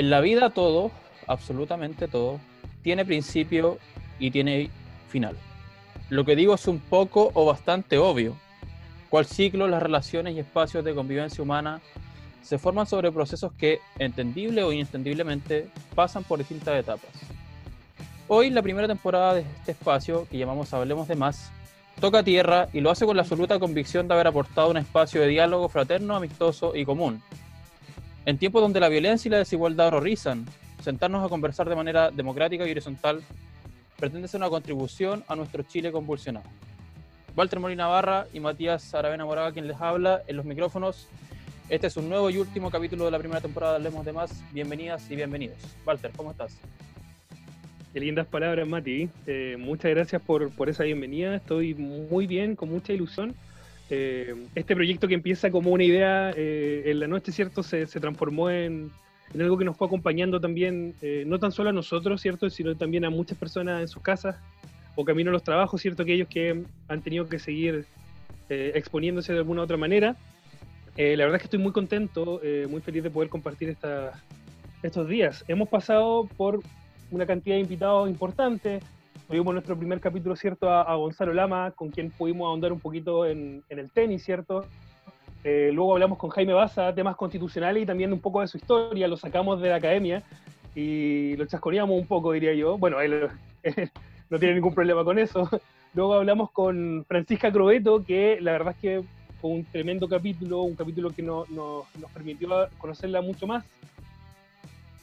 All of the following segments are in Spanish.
En la vida todo, absolutamente todo, tiene principio y tiene final. Lo que digo es un poco o bastante obvio. Cual ciclo, las relaciones y espacios de convivencia humana se forman sobre procesos que, entendible o inentendiblemente, pasan por distintas etapas. Hoy, la primera temporada de este espacio, que llamamos Hablemos de Más, toca tierra y lo hace con la absoluta convicción de haber aportado un espacio de diálogo fraterno, amistoso y común. En tiempos donde la violencia y la desigualdad horrorizan, sentarnos a conversar de manera democrática y horizontal pretende ser una contribución a nuestro Chile convulsionado. Walter Molina Barra y Matías Aravena Moraga quien les habla en los micrófonos. Este es un nuevo y último capítulo de la primera temporada de Hablemos de Más. Bienvenidas y bienvenidos. Walter, ¿cómo estás? Qué lindas palabras, Mati. Eh, muchas gracias por, por, esa bienvenida. Estoy muy bien, con mucha ilusión. Eh, este proyecto que empieza como una idea eh, en la noche, ¿cierto? Se, se transformó en, en, algo que nos fue acompañando también, no tan solo a nosotros, ¿cierto? Sino también a muchas personas en sus casas o camino a los trabajos, ¿cierto? Aquellos que han tenido que seguir exponiéndose de alguna u otra manera. la verdad es que estoy muy contento, muy feliz de poder compartir esta, estos días. Hemos pasado por una cantidad de invitados importantes. Tuvimos nuestro primer capítulo, ¿cierto?, a, Gonzalo Lama, con quien pudimos ahondar un poquito en, el tenis, ¿cierto? Eh, luego hablamos con Jaime Baza, temas constitucionales y también un poco de su historia, lo sacamos de la academia y lo chasconeamos un poco, diría yo. Bueno, él, no tiene ningún problema con eso. Luego hablamos con Francisca Crobeto, que la verdad es que fue un tremendo capítulo, un capítulo que nos permitió conocerla mucho más.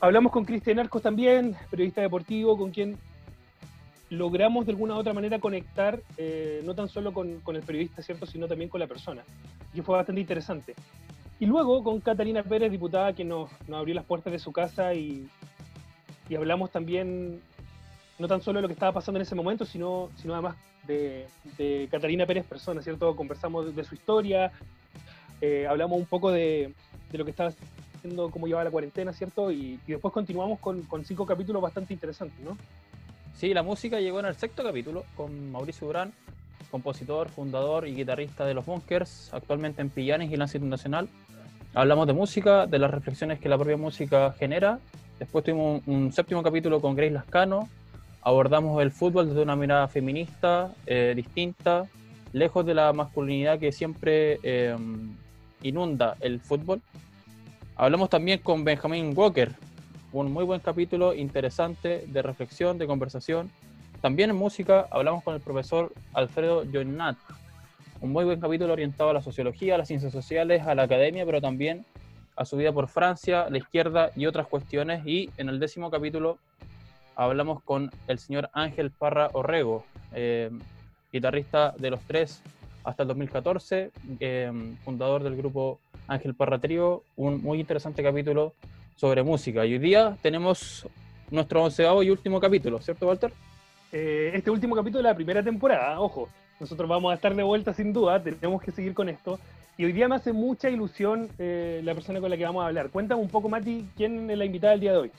Hablamos con Cristian Arcos también, periodista deportivo, con quien logramos de alguna u otra manera conectar, eh, no tan solo con, el periodista, ¿cierto?, sino también con la persona, y fue bastante interesante. Y luego con Catalina Pérez, diputada, que nos, abrió las puertas de su casa y, hablamos también, no tan solo de lo que estaba pasando en ese momento, sino, sino además de, de Catalina Pérez persona, ¿cierto? Conversamos de, su historia, eh, hablamos un poco de, de, lo que estaba cómo lleva la cuarentena, ¿cierto? Y, después continuamos con, cinco capítulos bastante interesantes, ¿no? Sí, la música llegó en el sexto capítulo con Mauricio Durán, compositor, fundador y guitarrista de Los Bunkers, actualmente en Pillanes y Lance Internacional. Hablamos de música, de las reflexiones que la propia música genera. Después tuvimos un, séptimo capítulo con Grace Lascano. Abordamos el fútbol desde una mirada feminista, eh, distinta, lejos de la masculinidad que siempre eh, inunda el fútbol. Hablamos también con Benjamin Walker, un muy buen capítulo interesante de reflexión, de conversación. También en música hablamos con el profesor Alfredo Joinat, un muy buen capítulo orientado a la sociología, a las ciencias sociales, a la academia, pero también a su vida por Francia, la izquierda y otras cuestiones. Y en el décimo capítulo hablamos con el señor Ángel Parra Orrego, eh, guitarrista de los tres hasta el 2014, eh, fundador del grupo Ángel Parra Trío, un muy interesante capítulo sobre música. Y hoy día tenemos nuestro onceavo y último capítulo, ¿cierto, Walter? Eh, este último capítulo de la primera temporada, ojo, nosotros vamos a estar de vuelta sin duda, tenemos que seguir con esto. Y hoy día me hace mucha ilusión eh, la persona con la que vamos a hablar. Cuéntame un poco, Mati, quién es la invitada del día de hoy.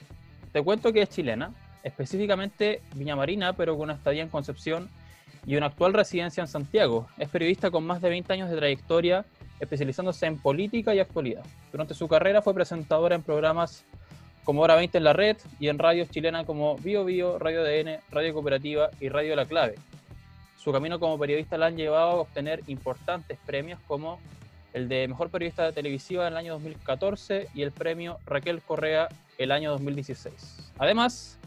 Te cuento que es chilena, específicamente Viña Marina, pero con una estadía en Concepción y una actual residencia en Santiago. Es periodista con más de 20 años de trayectoria especializándose en política y actualidad. Durante su carrera fue presentadora en programas como Hora 20 en la red y en radios chilenas como Bio Bio, Radio DN, Radio Cooperativa y Radio La Clave. Su camino como periodista la han llevado a obtener importantes premios como el de Mejor Periodista Televisiva en el año 2014 y el premio Raquel Correa el año 2016. Además,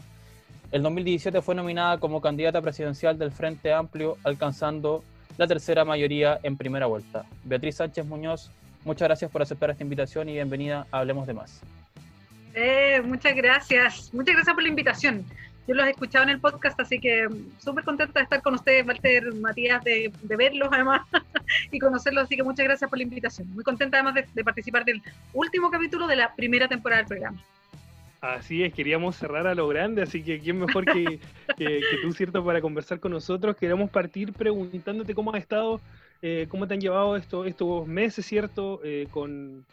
el 2017 fue nominada como candidata presidencial del Frente Amplio, alcanzando la tercera mayoría en primera vuelta. Beatriz Sánchez Muñoz, muchas gracias por aceptar esta invitación y bienvenida a Hablemos de Más. Eh, muchas gracias, muchas gracias por la invitación. Yo los he escuchado en el podcast, así que súper contenta de estar con ustedes, Walter, Matías, de, verlos además y conocerlos, así que muchas gracias por la invitación. Muy contenta además de, de participar del último capítulo de la primera temporada del programa. Así es, queríamos cerrar a lo grande, así que quién mejor que, tú, ¿cierto?, para conversar con nosotros. Queremos partir preguntándote cómo has estado, eh, cómo te han llevado esto, estos meses, ¿cierto?, eh, con,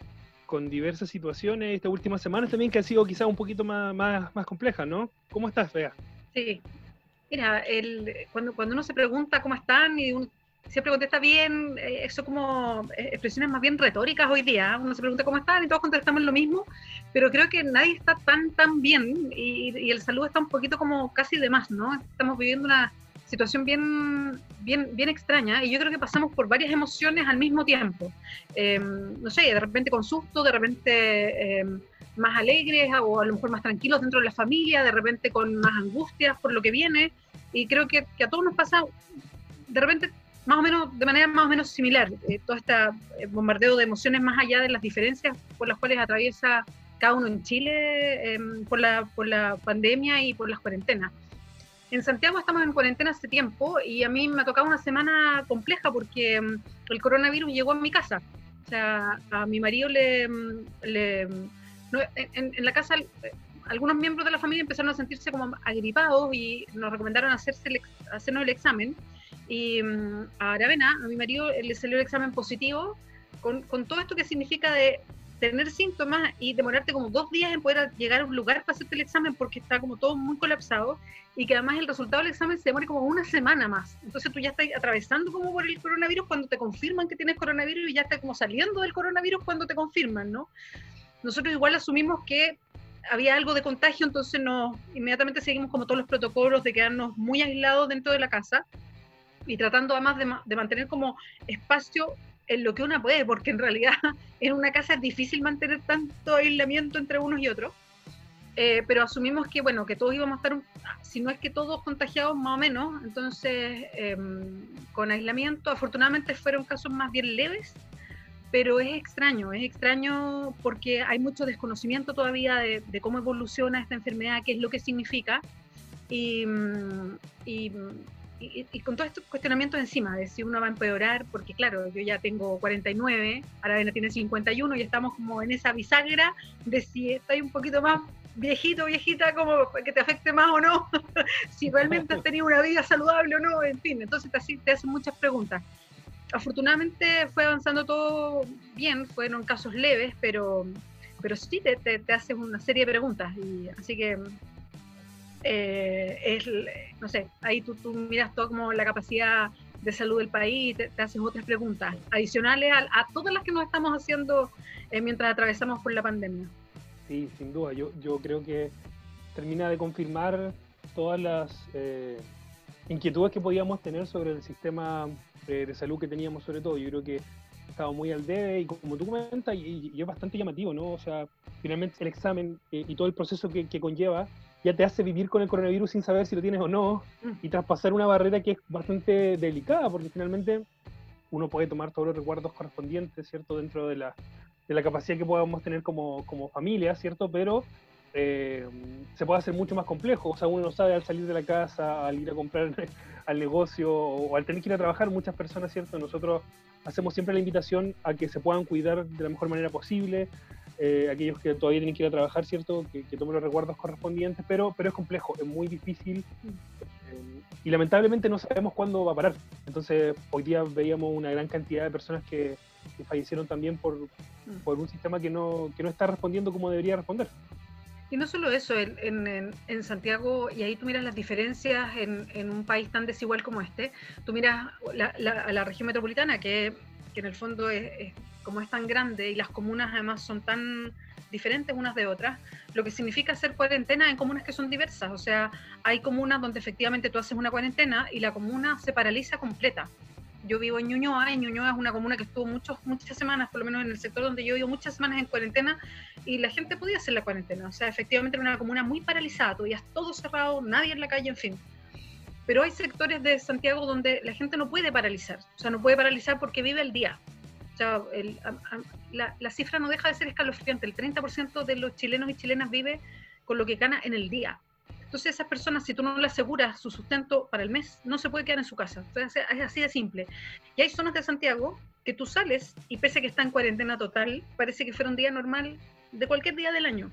diversas situaciones, estas últimas semanas también que han sido quizás un poquito más, más, más complejas, ¿no? ¿Cómo estás, Fea? Sí, mira, el, cuando, cuando uno se pregunta cómo están y siempre contesta bien, eh, eso como eh, expresiones más bien retóricas hoy día. Uno se pregunta cómo están y todos contestamos lo mismo, pero creo que nadie está tan, tan bien y, el saludo está un poquito como casi de más, ¿no? Estamos viviendo una situación bien, bien, bien extraña y yo creo que pasamos por varias emociones al mismo tiempo. Em, no sé, de repente con susto, de repente em, más alegres o a lo mejor más tranquilos dentro de la familia, de repente con más angustias por lo que viene y creo que a todos nos pasa de repente más o menos, de manera más o menos similar, eh, todo este bombardeo de emociones más allá de las diferencias por las cuales atraviesa cada uno en Chile em, por, la, por la pandemia y por las cuarentenas. En Santiago estamos en cuarentena hace tiempo y a mí me ha tocado una semana compleja porque el coronavirus llegó a mi casa. O sea, a mi marido le... le en, en, la casa algunos miembros de la familia empezaron a sentirse como agripados y nos recomendaron hacerse el, hacernos el examen y mm, a Aravena, a mi marido, le salió el examen positivo, con, con, todo esto que significa de tener síntomas y demorarte como dos días en poder llegar a un lugar para hacerte el examen porque está como todo muy colapsado y que además el resultado del examen se demore como una semana más. Entonces tú ya estás atravesando como por el coronavirus cuando te confirman que tienes coronavirus y ya estás como saliendo del coronavirus cuando te confirman, ¿no? Nosotros igual asumimos que había algo de contagio, entonces nos inmediatamente seguimos como todos los protocolos de quedarnos muy aislados dentro de la casa y tratando además de, mantener como espacio en lo que una puede, porque en realidad en una casa es difícil mantener tanto aislamiento entre unos y otros. Eh, pero asumimos que, bueno, que todos íbamos a estar, si no es que todos contagiados más o menos, entonces eh, con aislamiento, afortunadamente fueron casos más bien leves, pero es extraño, es extraño porque hay mucho desconocimiento todavía de, de cómo evoluciona esta enfermedad, qué es lo que significa, y, y y, con todos estos cuestionamientos encima, de si uno va a empeorar, porque claro, yo ya tengo 49, ahora tiene 51 y estamos como en esa bisagra de si estoy un poquito más viejito, viejita, como que te afecte más o no, si realmente has tenido una vida saludable o no, en fin, entonces te, te hacen muchas preguntas. Afortunadamente fue avanzando todo bien, fueron casos leves, pero, pero sí te, te, te haces una serie de preguntas, y, así que eh, es, no sé, ahí tú, tú, miras todo como la capacidad de salud del país y te, te haces otras preguntas adicionales a, a, todas las que nos estamos haciendo eh, mientras atravesamos por la pandemia. Sí, sin duda, yo, yo creo que termina de confirmar todas las eh, inquietudes que podíamos tener sobre el sistema eh, de salud que teníamos sobre todo. Yo creo que estaba muy al debe y como tú comentas, y, y, es bastante llamativo, ¿no? O sea, finalmente el examen eh, y todo el proceso que, que conlleva ya te hace vivir con el coronavirus sin saber si lo tienes o no mm. y traspasar una barrera que es bastante delicada porque finalmente uno puede tomar todos los recuerdos correspondientes, ¿cierto? Dentro de la, de la capacidad que podamos tener como, como familia, ¿cierto? Pero eh, se puede hacer mucho más complejo. O sea, uno no sabe al salir de la casa, al ir a comprar al negocio o al tener que ir a trabajar, muchas personas, ¿cierto? Nosotros hacemos siempre la invitación a que se puedan cuidar de la mejor manera posible, eh, aquellos que todavía tienen que ir a trabajar, ¿cierto? Que, que, tomen los recuerdos correspondientes, pero, pero es complejo, es muy difícil eh, y lamentablemente no sabemos cuándo va a parar. Entonces, hoy día veíamos una gran cantidad de personas que, que fallecieron también por, mm. por un sistema que no, que no está respondiendo como debería responder. Y no solo eso, en, en, en, Santiago, y ahí tú miras las diferencias en, en un país tan desigual como este, tú miras la, la, la región metropolitana, que, que en el fondo es, es, como es tan grande y las comunas además son tan diferentes unas de otras, lo que significa hacer cuarentena en comunas que son diversas. O sea, hay comunas donde efectivamente tú haces una cuarentena y la comuna se paraliza completa yo vivo en Ñuñoa, y Ñuñoa es una comuna que estuvo muchos, muchas semanas, por lo menos en el sector donde yo vivo, muchas semanas en cuarentena, y la gente podía hacer la cuarentena. O sea, efectivamente era una comuna muy paralizada, todavía todo cerrado, nadie en la calle, en fin. Pero hay sectores de Santiago donde la gente no puede paralizar, o sea, no puede paralizar porque vive el día. La, la cifra no deja de ser escalofriante, el 30% de los chilenos y chilenas vive con lo que gana en el día. Entonces esas personas, si tú no le aseguras su sustento para el mes, no se puede quedar en su casa. Entonces es así de simple. Y hay zonas de Santiago que tú sales y pese a que está en cuarentena total, parece que fuera un día normal de cualquier día del año,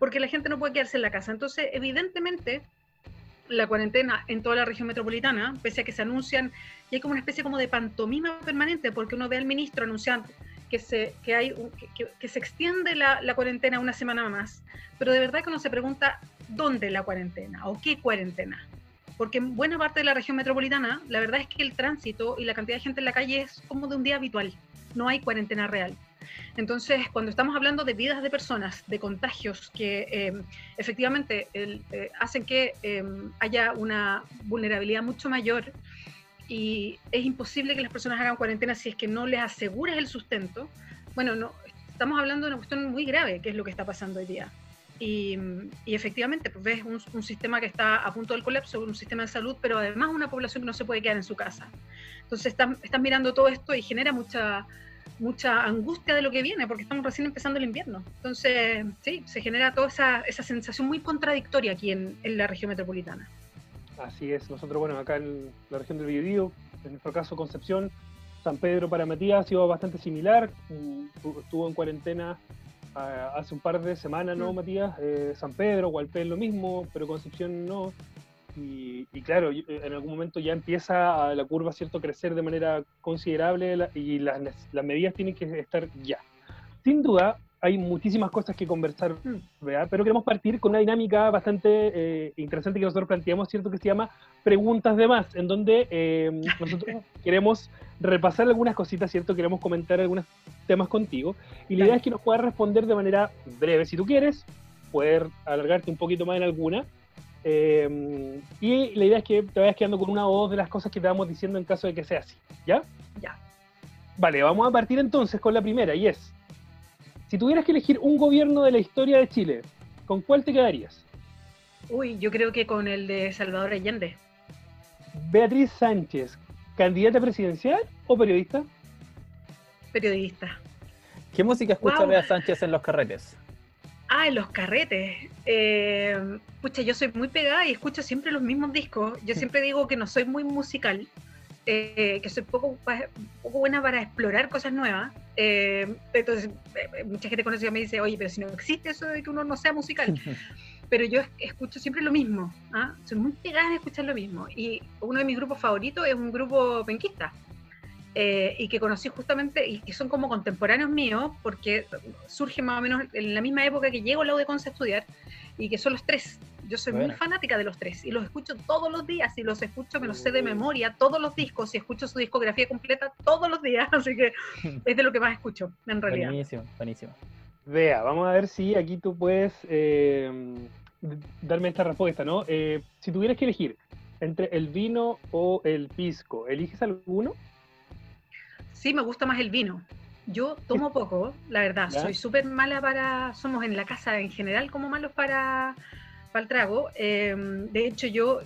porque la gente no puede quedarse en la casa. Entonces, evidentemente, la cuarentena en toda la región metropolitana, pese a que se anuncian, y hay como una especie como de pantomima permanente, porque uno ve al ministro anunciando que se, que hay, que, que se extiende la, la, cuarentena una semana más, pero de verdad que uno se pregunta, ¿dónde la cuarentena? ¿O qué cuarentena? porque en buena parte de la región metropolitana, la verdad es que el tránsito y la cantidad de gente en la calle es como de un día habitual, no hay cuarentena real. Entonces, cuando estamos hablando de vidas de personas, de contagios que eh, efectivamente eh, hacen que eh, haya una vulnerabilidad mucho mayor y es imposible que las personas hagan cuarentena si es que no les aseguras el sustento, bueno, no, estamos hablando de una cuestión muy grave, que es lo que está pasando hoy día. Y, efectivamente, pues ves un, sistema que está a punto del colapso, un sistema de salud, pero además una población que no se puede quedar en su casa. Entonces están mirando todo esto y genera mucha, mucha angustia de lo que viene, porque estamos recién empezando el invierno. Entonces, sí, se genera toda esa, esa sensación muy contradictoria aquí en, en, la región metropolitana. Así es, nosotros, bueno, acá en la región del Biobío, en nuestro caso Concepción, San Pedro para Matías ha sido bastante similar, estuvo en cuarentena ah, hace un par de semanas, ¿no, mm. Matías? Eh, San Pedro, Gualpén lo mismo, pero Concepción no. Y, claro, eh, en algún momento ya empieza la curva cierto crecer de manera considerable y las, las, medidas tienen que estar ya. Sin duda, hay muchísimas cosas que conversar, mm. ¿verdad? pero queremos partir con una dinámica bastante eh, interesante que nosotros planteamos, ¿cierto? Que se llama Preguntas de Más, en donde eh, nosotros queremos repasar algunas cositas, ¿cierto? Queremos comentar algunos temas contigo y la idea es que nos puedas responder de manera breve, si tú quieres, poder alargarte un poquito más en alguna Em, y la idea es que te vayas quedando con una o dos de las cosas que te vamos diciendo en caso de que sea así. ¿Ya? Ya. Vale, vamos a partir entonces con la primera, y es, si tuvieras que elegir un gobierno de la historia de Chile, ¿con cuál te quedarías? Uy, yo creo que con el de Salvador Allende. Beatriz Sánchez, ¿candidata presidencial o periodista? Periodista. ¿Qué música escucha Beatriz Sánchez en los carretes? Ah, en los carretes. Eh, pucha, yo soy muy pegada y escucho siempre los mismos discos. Yo siempre digo que no soy muy musical, eh, que soy poco, poco buena para explorar cosas nuevas. Eh, entonces, mucha gente conocida me dice, oye, pero si no existe eso de que uno no sea musical. pero yo escucho siempre lo mismo. ¿ah? Soy muy pegada en escuchar lo mismo. Y uno de mis grupos favoritos es un grupo penquista. Eh, y que conocí justamente, y que son como contemporáneos míos, porque surgen más o menos en la misma época que llego a la UDECONS a estudiar, y que son los tres. Yo soy muy fanática de los tres, y los escucho todos los días, y los escucho, me los sé de memoria, todos los discos, y escucho su discografía completa todos los días, así que es de lo que más escucho, en realidad. Buenísimo, buenísimo. Vea, vamos a ver si aquí tú puedes eh, darme esta respuesta, ¿no? Eh, si tuvieras que elegir entre el vino o el pisco, ¿eliges alguno? Sí, me gusta más el vino. Yo tomo poco, la verdad. Soy súper mala para. Somos en la casa en general como malos para, para el trago. Em, de hecho, yo,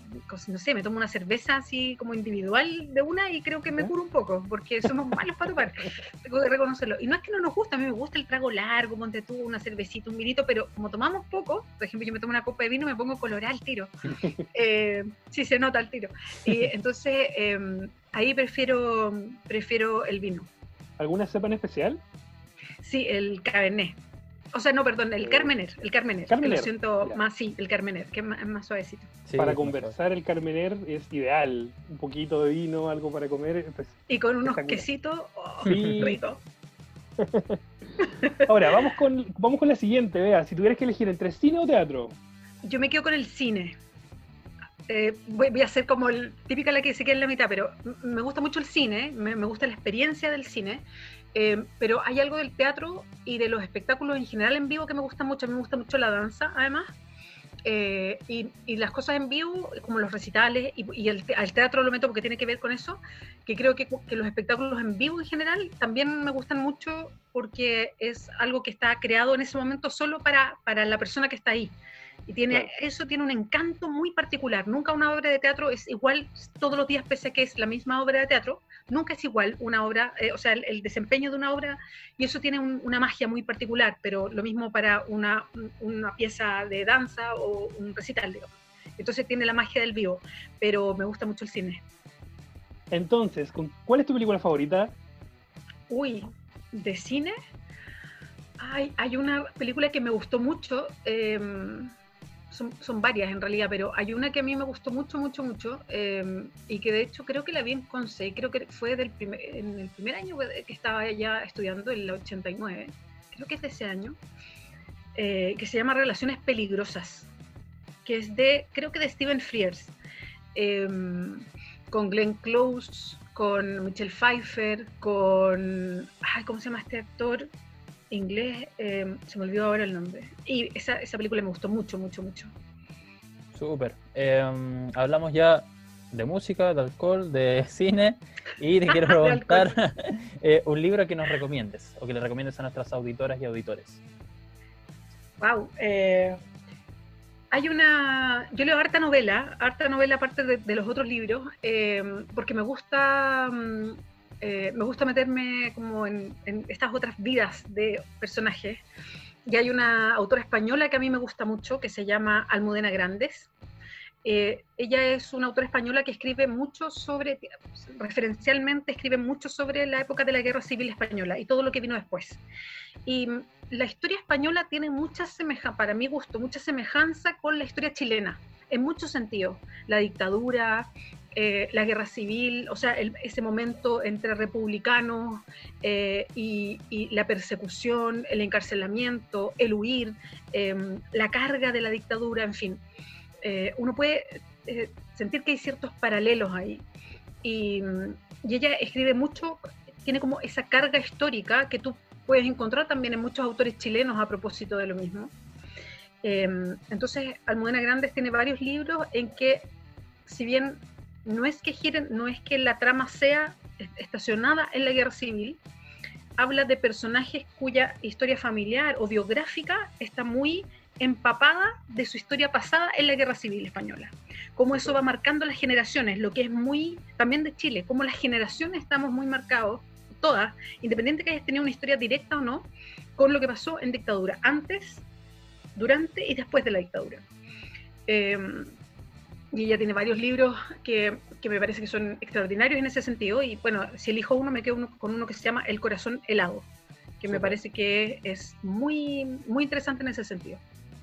no sé, me tomo una cerveza así como individual de una y creo que me curo un poco, porque somos malos para tomar. Tengo que reconocerlo. Y no es que no nos guste, a mí me gusta el trago largo, monte tú, una cervecita, un vinito, pero como tomamos poco, por ejemplo, yo me tomo una copa de vino y me pongo colorado al tiro. Eh, sí, se nota el tiro. Y entonces. Em, ahí prefiero, prefiero el vino. ¿Alguna cepa en especial? Sí, el Cabernet. O sea, no, perdón, el Carmener, el Carmener, que lo siento más, sí, el Carmener, que es más, suavecito. para conversar el Carmener es ideal, un poquito de vino, algo para comer. Pues, y con unos quesitos, oh, rico. Ahora, vamos con, vamos con la siguiente, vea, si tuvieras que elegir entre cine o teatro. Yo me quedo con el cine. Eh, voy, a ser como el, típica la que se queda en la mitad, pero me gusta mucho el cine, me, gusta la experiencia del cine, eh, pero hay algo del teatro y de los espectáculos en general en vivo que me gusta mucho, a mí me gusta mucho la danza además, eh, y, las cosas en vivo, como los recitales, y, el, al teatro lo meto porque tiene que ver con eso, que creo que, que, los espectáculos en vivo en general también me gustan mucho porque es algo que está creado en ese momento solo para, para la persona que está ahí. Y tiene, eso tiene un encanto muy particular. Nunca una obra de teatro es igual todos los días, pese a que es la misma obra de teatro. Nunca es igual una obra, eh, o sea, el, desempeño de una obra, y eso tiene una magia muy particular, pero lo mismo para una, una pieza de danza o un recital, digamos. Entonces tiene la magia del vivo, pero me gusta mucho el cine. Entonces, ¿cuál es tu película favorita? Uy, de cine. Hay, hay una película que me gustó mucho. Eh, son, varias en realidad, pero hay una que a mí me gustó mucho, mucho, mucho, em, y que de hecho creo que la vi en Conce, creo que fue del primer, en el primer año que estaba ya estudiando, el 89, creo que es de ese año, eh, que se llama Relaciones Peligrosas, que es de, creo que de Steven Frears. em, con Glenn Close, con Michelle Pfeiffer, con. Ay, ¿Cómo se llama este actor? Inglés, em, se me olvidó ahora el nombre. Y esa, esa película me gustó mucho, mucho, mucho. Súper. Em, hablamos ya de música, de alcohol, de cine y te quiero preguntar eh, un libro que nos recomiendes o que le recomiendes a nuestras auditoras y auditores. Wow. Eh, hay una. Yo leo harta novela, harta novela aparte de, los otros libros, eh, porque me gusta. Mm, me gusta meterme como en, en, estas otras vidas de personajes. Y hay una autora española que a mí me gusta mucho, que se llama Almudena Grandes, eh, ella es una autora española que escribe mucho sobre, referencialmente escribe mucho sobre la época de la Guerra Civil Española y todo lo que vino después. Y la historia española tiene mucha semejanza, para mi gusto, mucha semejanza con la historia chilena, en muchos sentidos. La dictadura, eh, la guerra civil, o sea, ese momento entre republicanos eh, y, y, la persecución, el encarcelamiento, el huir, la carga de la dictadura, en fin eh, uno puede eh, sentir que hay ciertos paralelos ahí. Y, ella escribe mucho, tiene como esa carga histórica que tú puedes encontrar también en muchos autores chilenos a propósito de lo mismo. Em, entonces, Almudena Grandes tiene varios libros en que, si bien no es que giren, no es que la trama sea estacionada en la guerra civil, habla de personajes cuya historia familiar o biográfica está muy empapada de su historia pasada en la Guerra Civil Española. Cómo eso va marcando las generaciones, lo que es muy también de Chile, cómo las generaciones estamos muy marcados, todas, independiente que hayas tenido una historia directa o no, con lo que pasó en dictadura, antes, durante y después de la dictadura. Em, y ella tiene varios libros que, que, me parece que son extraordinarios en ese sentido. Y bueno, si elijo uno, me quedo con uno que se llama El corazón helado, que me parece que es muy, muy interesante en ese sentido.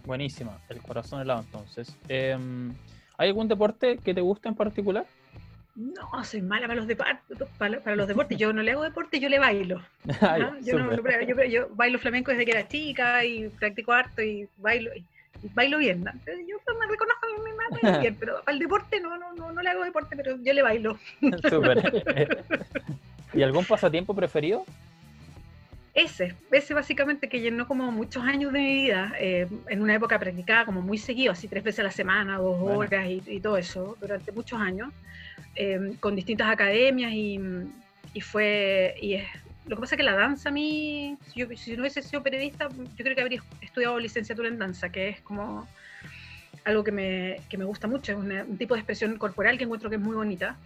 Buenísima, el corazón helado entonces. Em, ¿Hay algún deporte que te guste en particular? No, soy mala para los, para, los deportes. Yo no le hago deporte, yo le bailo. Ah, yo, yo, bailo flamenco desde que era chica y practico harto y bailo, y, bailo bien. Yo me reconozco a mi madre bien, pero para el deporte no, no, no, no le hago deporte, pero yo le bailo. Súper. ¿Y algún pasatiempo preferido? ese, ese básicamente que llenó como muchos años de mi vida, eh, en una época practicada como muy seguido, así tres veces a la semana, dos horas y, todo eso, durante muchos años, eh, con distintas academias y, y, fue, y es, lo que pasa es que la danza a mí, si, yo, si no hubiese sido periodista, yo creo que habría estudiado licenciatura en danza, que es como algo que me, que me gusta mucho, es un tipo de expresión corporal que encuentro que es muy bonita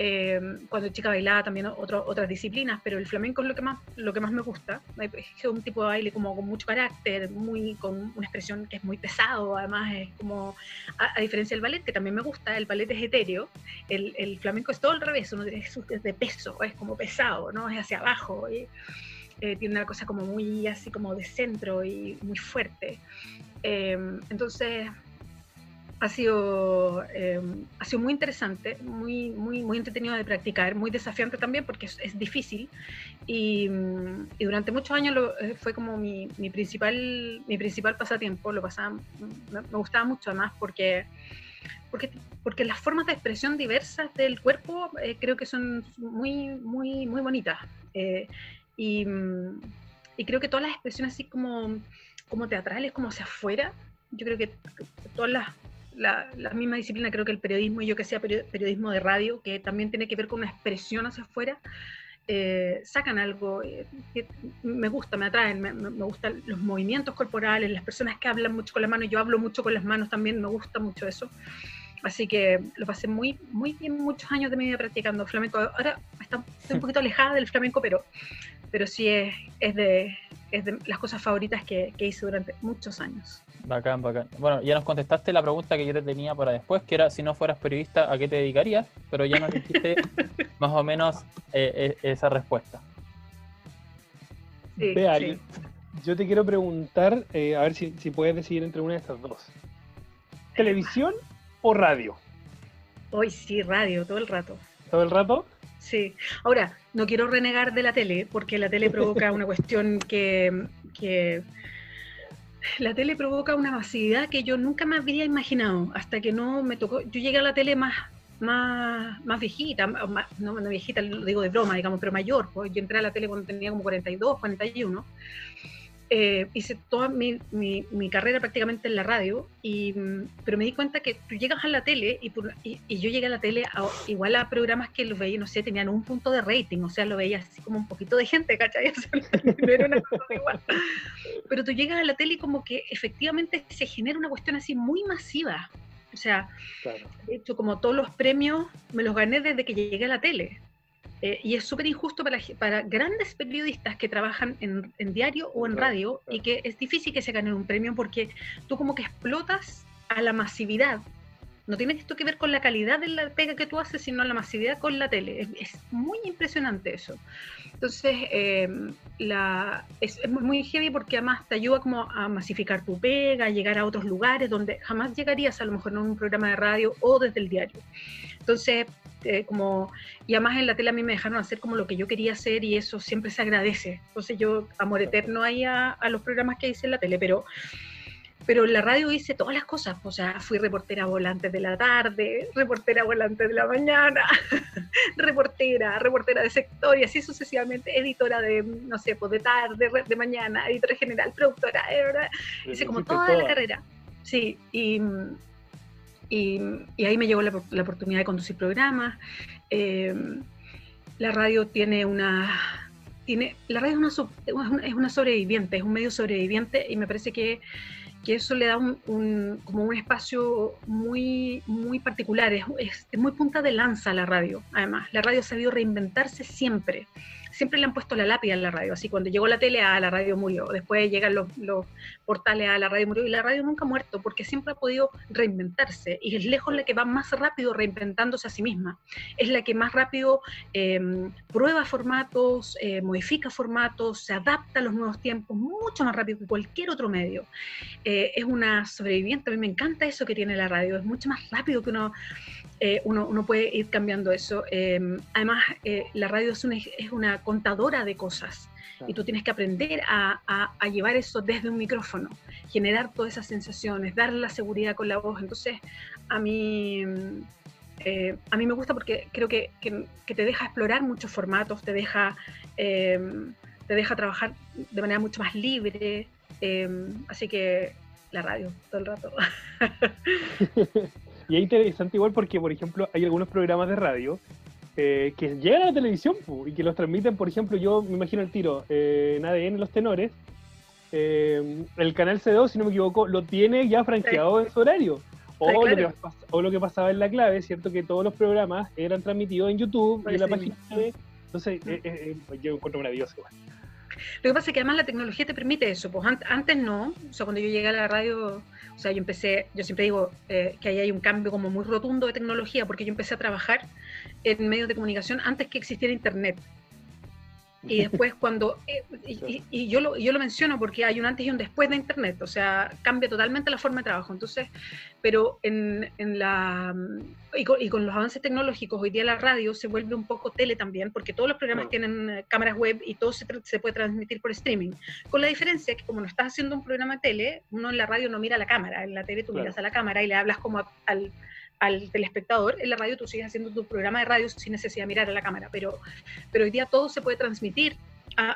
eh, cuando chica bailaba también otras disciplinas, pero el flamenco es lo que más, lo que más me gusta. Es un tipo de baile como con mucho carácter, muy, con una expresión que es muy pesado, además es como, a, diferencia del ballet, que también me gusta, el ballet es etéreo, el, el flamenco es todo al revés, uno es, de peso, es como pesado, ¿no? es hacia abajo, y, eh, tiene una cosa como muy así como de centro y muy fuerte. Eh, entonces, ha sido, eh, ha sido muy interesante, muy, muy, muy entretenido de practicar, muy desafiante también porque es, difícil. Y, durante muchos años eh, fue como mi, mi, principal, mi principal pasatiempo, lo pasaba, me, gustaba mucho además porque, porque, porque las formas de expresión diversas del cuerpo eh, creo que son muy, muy, muy bonitas. Y, y, creo que todas las expresiones así como, como teatrales, como hacia afuera, yo creo que todas las la, misma disciplina, creo que el periodismo, y yo que sea periodismo de radio, que también tiene que ver con una expresión hacia afuera, eh, sacan algo eh, que me gusta, me atraen, me, me, gustan los movimientos corporales, las personas que hablan mucho con las manos, yo hablo mucho con las manos también, me gusta mucho eso. Así que lo pasé muy, muy bien muchos años de mi vida practicando flamenco. Ahora estoy un poquito alejada del flamenco, pero, pero sí es, es, de, es de las cosas favoritas que, que hice durante muchos años. Bacán, bacán. Bueno, ya nos contestaste la pregunta que yo te tenía para después, que era si no fueras periodista, ¿a qué te dedicarías? Pero ya nos dijiste más o menos eh, eh, esa respuesta. Sí, yo te quiero preguntar, eh, a ver si, puedes decidir entre una de estas dos. ¿Televisión o radio? Hoy sí, radio, todo el rato. ¿Todo el rato? Sí. Ahora, no quiero renegar de la tele, porque la tele provoca una cuestión que, que la tele provoca una masividad que yo nunca me habría imaginado hasta que no me tocó. Yo llegué a la tele más, más, más viejita, no, no, viejita, lo digo de broma, digamos, pero mayor. Pues yo entré a la tele cuando tenía como 42, 41. Eh, hice toda mi, mi, mi, carrera prácticamente en la radio, y, pero me di cuenta que tú llegas a la tele y, y, y yo llegué a la tele a, igual a programas que los veía, no sé, tenían un punto de rating, o sea, lo veía así como un poquito de gente, ¿cachai? pero tú llegas a la tele y como que efectivamente se genera una cuestión así muy masiva. O sea, claro. de hecho, como todos los premios me los gané desde que llegué a la tele. Eh, y es súper injusto para, para, grandes periodistas que trabajan en, en diario o en radio y que es difícil que se ganen un premio porque tú como que explotas a la masividad. No tiene esto que ver con la calidad de la pega que tú haces, sino la masividad con la tele. Es, es muy impresionante eso. Entonces, eh, la, es, es, muy heavy porque además te ayuda como a masificar tu pega, a llegar a otros lugares donde jamás llegarías a lo mejor en un programa de radio o desde el diario. Entonces, eh, como, y además en la tele a mí me dejaron hacer como lo que yo quería hacer y eso siempre se agradece. Entonces yo, amor eterno ahí a, a los programas que hice en la tele, pero pero en la radio hice todas las cosas, o sea, fui reportera volante de la tarde, reportera volante de la mañana, reportera, reportera de sector y así sucesivamente, editora de, no sé, pues de tarde, de mañana, editora general, productora, ¿verdad? hice como toda, toda la carrera. Sí, y, y, ahí me llegó la, oportunidad de conducir programas. Eh, la radio tiene una... Tiene, la radio es una, es sobreviviente, es un medio sobreviviente y me parece que que eso le da un, un, como un espacio muy, muy particular, es, es, muy punta de lanza la radio, además. La radio ha sabido reinventarse siempre. Siempre le han puesto la lápida en la radio, así cuando llegó la tele, a ah, la radio murió, después llegan los, portales, a ah, la radio murió, y la radio nunca ha muerto, porque siempre ha podido reinventarse, y es lejos la que va más rápido reinventándose a sí misma, es la que más rápido eh, prueba formatos, eh, modifica formatos, se adapta a los nuevos tiempos, mucho más rápido que cualquier otro medio. Eh, es una sobreviviente, a mí me encanta eso que tiene la radio, es mucho más rápido que uno eh, uno, uno, puede ir cambiando eso. Eh, además, eh, la radio es una, es una, contadora de cosas claro. y tú tienes que aprender a, a, a, llevar eso desde un micrófono, generar todas esas sensaciones, darle la seguridad con la voz. Entonces, a mí, eh, a mí me gusta porque creo que, que, que, te deja explorar muchos formatos, te deja, te deja trabajar de manera mucho más libre. así que la radio, todo el rato. Y es interesante igual porque, por ejemplo, hay algunos programas de radio eh, que llegan a la televisión y que los transmiten, por ejemplo, yo me imagino el tiro eh, en ADN, los tenores, eh, el canal C2, si no me equivoco, lo tiene ya franqueado sí. en su horario. O, sí, claro. lo que, o, lo que, pasaba en la clave, ¿cierto? Que todos los programas eran transmitidos en YouTube y en la página web. Entonces, mm. yo encuentro maravilloso igual. Lo que pasa es que además la tecnología te permite eso. Pues antes no, o sea, cuando yo llegué a la radio, o sea, yo empecé, yo siempre digo eh, que ahí hay un cambio como muy rotundo de tecnología, porque yo empecé a trabajar en medios de comunicación antes que existiera Internet. Y después cuando, eh, y, y, yo, lo, yo lo menciono porque hay un antes y un después de Internet, o sea, cambia totalmente la forma de trabajo. Entonces, pero en, en la, y con, y con, los avances tecnológicos, hoy día la radio se vuelve un poco tele también, porque todos los programas tienen eh, cámaras web y todo se, se, puede transmitir por streaming. Con la diferencia que como no estás haciendo un programa de tele, uno en la radio no mira a la cámara, en la tele tú claro. miras a la cámara y le hablas como a, al al telespectador, en la radio tú sigues haciendo tu programa de radio sin necesidad de mirar a la cámara, pero, pero hoy día todo se puede transmitir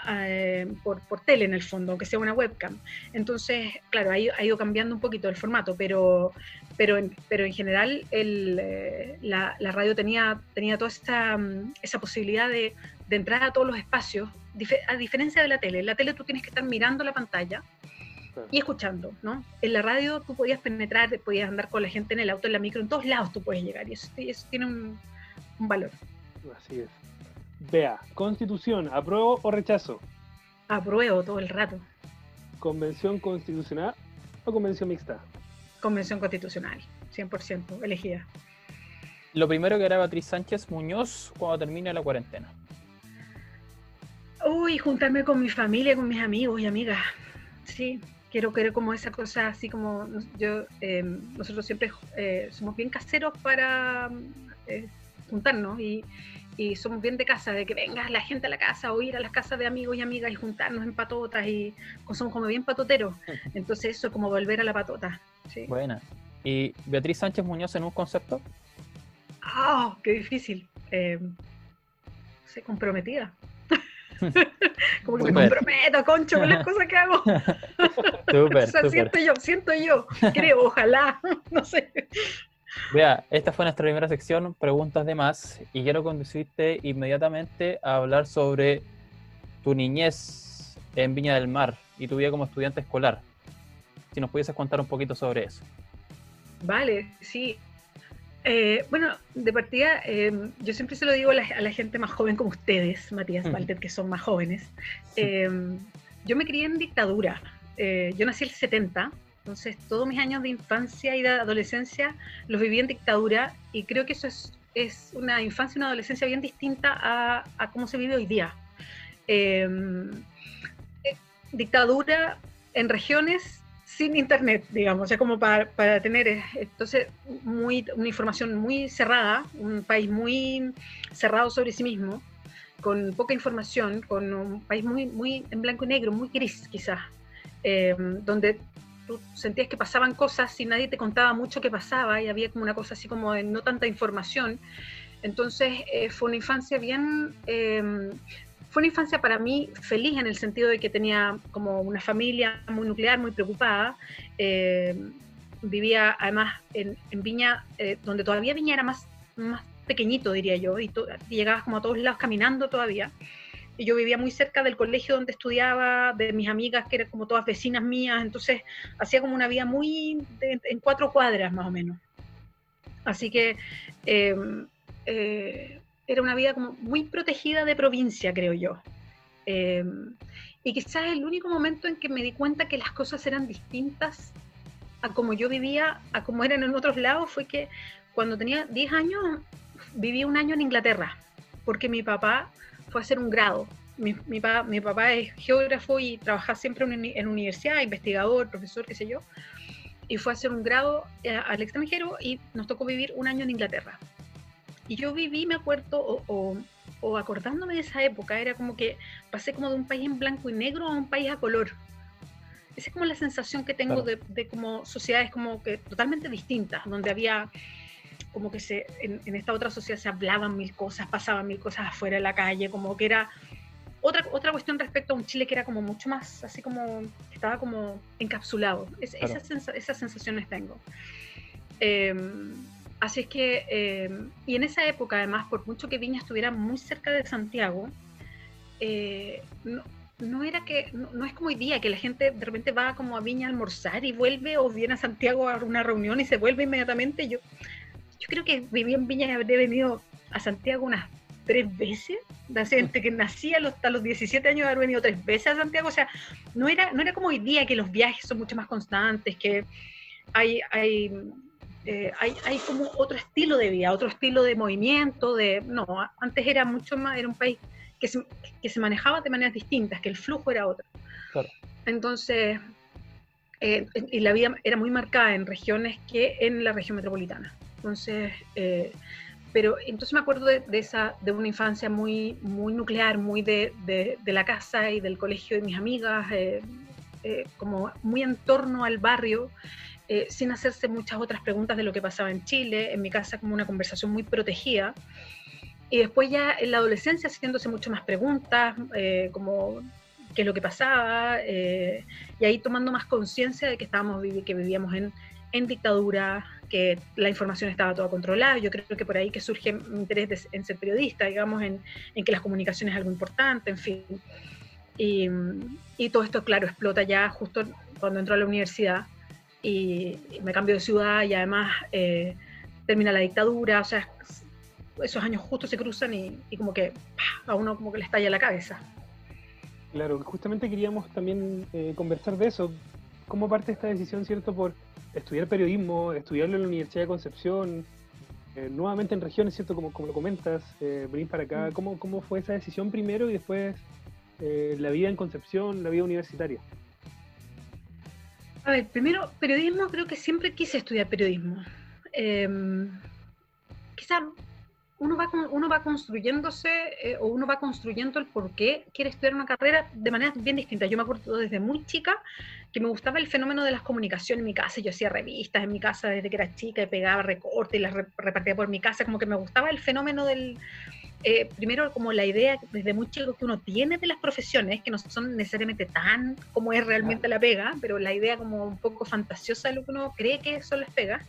eh, por, por, tele en el fondo, aunque sea una webcam. Entonces, claro, ha ido, cambiando un poquito el formato, pero, pero, en, pero en general el, eh, la, radio tenía, tenía toda esta, esa posibilidad de, de entrar a todos los espacios, a diferencia de la tele. En la tele tú tienes que estar mirando la pantalla, y escuchando, ¿no? En la radio tú podías penetrar, podías andar con la gente en el auto, en la micro, en todos lados tú puedes llegar y eso, eso tiene un, un, valor. Así es. Vea, constitución, ¿apruebo o rechazo? Apruebo todo el rato. ¿Convención constitucional o convención mixta? Convención constitucional, 100%, elegida. Lo primero que hará Beatriz Sánchez Muñoz cuando termine la cuarentena. Uy, juntarme con mi familia, con mis amigos y amigas. Sí, quiero querer como esa cosa así como yo eh, nosotros siempre eh, somos bien caseros para eh, juntarnos y, y, somos bien de casa de que venga la gente a la casa o ir a las casas de amigos y amigas y juntarnos en patotas y somos como bien patoteros entonces eso es como volver a la patota sí. buena y Beatriz Sánchez Muñoz en un concepto Ah, qué difícil. Se comprometida. Como que me comprometo, concho, con las cosas que hago. O sea, siento yo, siento yo. Creo, ojalá. No sé. Vea, esta fue nuestra primera sección, preguntas de más, y quiero conducirte inmediatamente a hablar sobre tu niñez en Viña del Mar y tu vida como estudiante escolar. Si nos pudieses contar un poquito sobre eso. Vale, sí. Eh, bueno, de partida, eh, yo siempre se lo digo a la, a la gente más joven como ustedes, Matías. Walter, que son más jóvenes. Eh, yo me crié en dictadura. Eh, yo nací el 70, entonces todos mis años de infancia y de adolescencia los viví en dictadura y creo que eso es, es una infancia y una adolescencia bien distinta a, a cómo se vive hoy día. Eh, eh, dictadura en regiones sin internet, digamos, o sea, como para, para tener, eh, entonces, muy, una información muy cerrada, un país muy cerrado sobre sí mismo, con poca información, con un país muy, muy en blanco y negro, muy gris quizás, eh, donde tú sentías que pasaban cosas y nadie te contaba mucho qué pasaba y había como una cosa así como de no tanta información. Entonces eh, fue una infancia bien, fue una infancia para mí feliz en el sentido de que tenía como una familia muy nuclear, muy preocupada. Eh, vivía además en, en Viña, eh, donde todavía Viña era más, más pequeñito, diría yo, y, y llegabas como a todos lados caminando todavía. Y yo vivía muy cerca del colegio donde estudiaba, de mis amigas, que eran como todas vecinas mías, entonces hacía como una vida muy en cuatro cuadras más o menos. Así que eh, era una vida como muy protegida de provincia, creo yo. Eh, y quizás el único momento en que me di cuenta que las cosas eran distintas a como yo vivía, a como eran en otros lados, fue que cuando tenía 10 años viví un año en Inglaterra, porque mi papá fue a hacer un grado. Mi, mi, pa- mi papá es geógrafo y trabaja siempre en, en universidad, investigador, profesor, qué sé yo, y fue a hacer un grado eh, al extranjero y nos tocó vivir un año en Inglaterra. Y yo viví, me acuerdo, o, o- o acordándome de esa época, era como que pasé como de un país en blanco y negro a un país a color. Esa es como la sensación que tengo Claro. de, de como sociedades como que totalmente distintas, donde había como que se, en, en esta otra sociedad se hablaban mil cosas, pasaban mil cosas afuera de la calle, como que era otra, otra cuestión respecto a un Chile que era como mucho más, así como, estaba como encapsulado. Es- Claro. esas, esas sensaciones tengo. Eh, así es que, eh, y en esa época además, por mucho que Viña estuviera muy cerca de Santiago, eh, no, no era que, no, es como hoy día, que la gente de repente va como a Viña a almorzar y vuelve, o viene a Santiago a una reunión y se vuelve inmediatamente. Yo, yo creo que viví en Viña y habré venido a Santiago unas tres veces, desde que nací hasta los 17 años haber venido tres veces a Santiago, o sea, no era, no era como hoy día que los viajes son mucho más constantes, que hay, hay, eh, hay, hay como otro estilo de vida, otro estilo de movimiento, de, no, antes era mucho más, era un país que se, que se manejaba de maneras distintas, que el flujo era otro. Claro. Entonces, eh, y la vida era muy marcada en regiones que en la región metropolitana. Entonces, eh, pero entonces me acuerdo de, de esa, de una infancia muy, muy nuclear, muy de, de, de la casa y del colegio de mis amigas, eh, eh, como muy en torno al barrio, eh, sin hacerse muchas otras preguntas de lo que pasaba en Chile, en mi casa como una conversación muy protegida. Y después ya en la adolescencia haciéndose mucho más preguntas, eh, como qué es lo que pasaba, eh, y ahí tomando más conciencia de que, estábamos que vivíamos en, en dictadura, que la información estaba toda controlada. Yo creo que por ahí que surge mi interés en ser periodista, digamos, en, en que las comunicaciones es algo importante, en fin. Y, y todo esto, claro, explota ya justo cuando entro a la universidad y, y me cambio de ciudad y además eh, termina la dictadura, o sea, esos años justo se cruzan y, y como que ¡pah! a uno como que le estalla la cabeza. Claro, justamente queríamos también eh, conversar de eso. ¿Cómo parte esta decisión, cierto, por estudiar periodismo, estudiarlo en la Universidad de Concepción, eh, nuevamente en regiones, cierto, como, como lo comentas, eh, venir para acá? Mm. ¿Cómo, ¿Cómo fue esa decisión primero y después la vida en Concepción, la vida universitaria? A ver, primero, periodismo, creo que siempre quise estudiar periodismo. Eh, quizá uno va, uno va construyéndose eh, o uno va construyendo el por qué quiere estudiar una carrera de manera bien distinta. Yo me acuerdo desde muy chica que me gustaba el fenómeno de las comunicaciones en mi casa. Yo hacía revistas en mi casa desde que era chica y pegaba recortes y las repartía por mi casa. Como que me gustaba el fenómeno del, eh, primero como la idea desde muy chico que uno tiene de las profesiones, que no son necesariamente tan como es realmente la pega, pero la idea como un poco fantasiosa de lo que uno cree que son las pegas.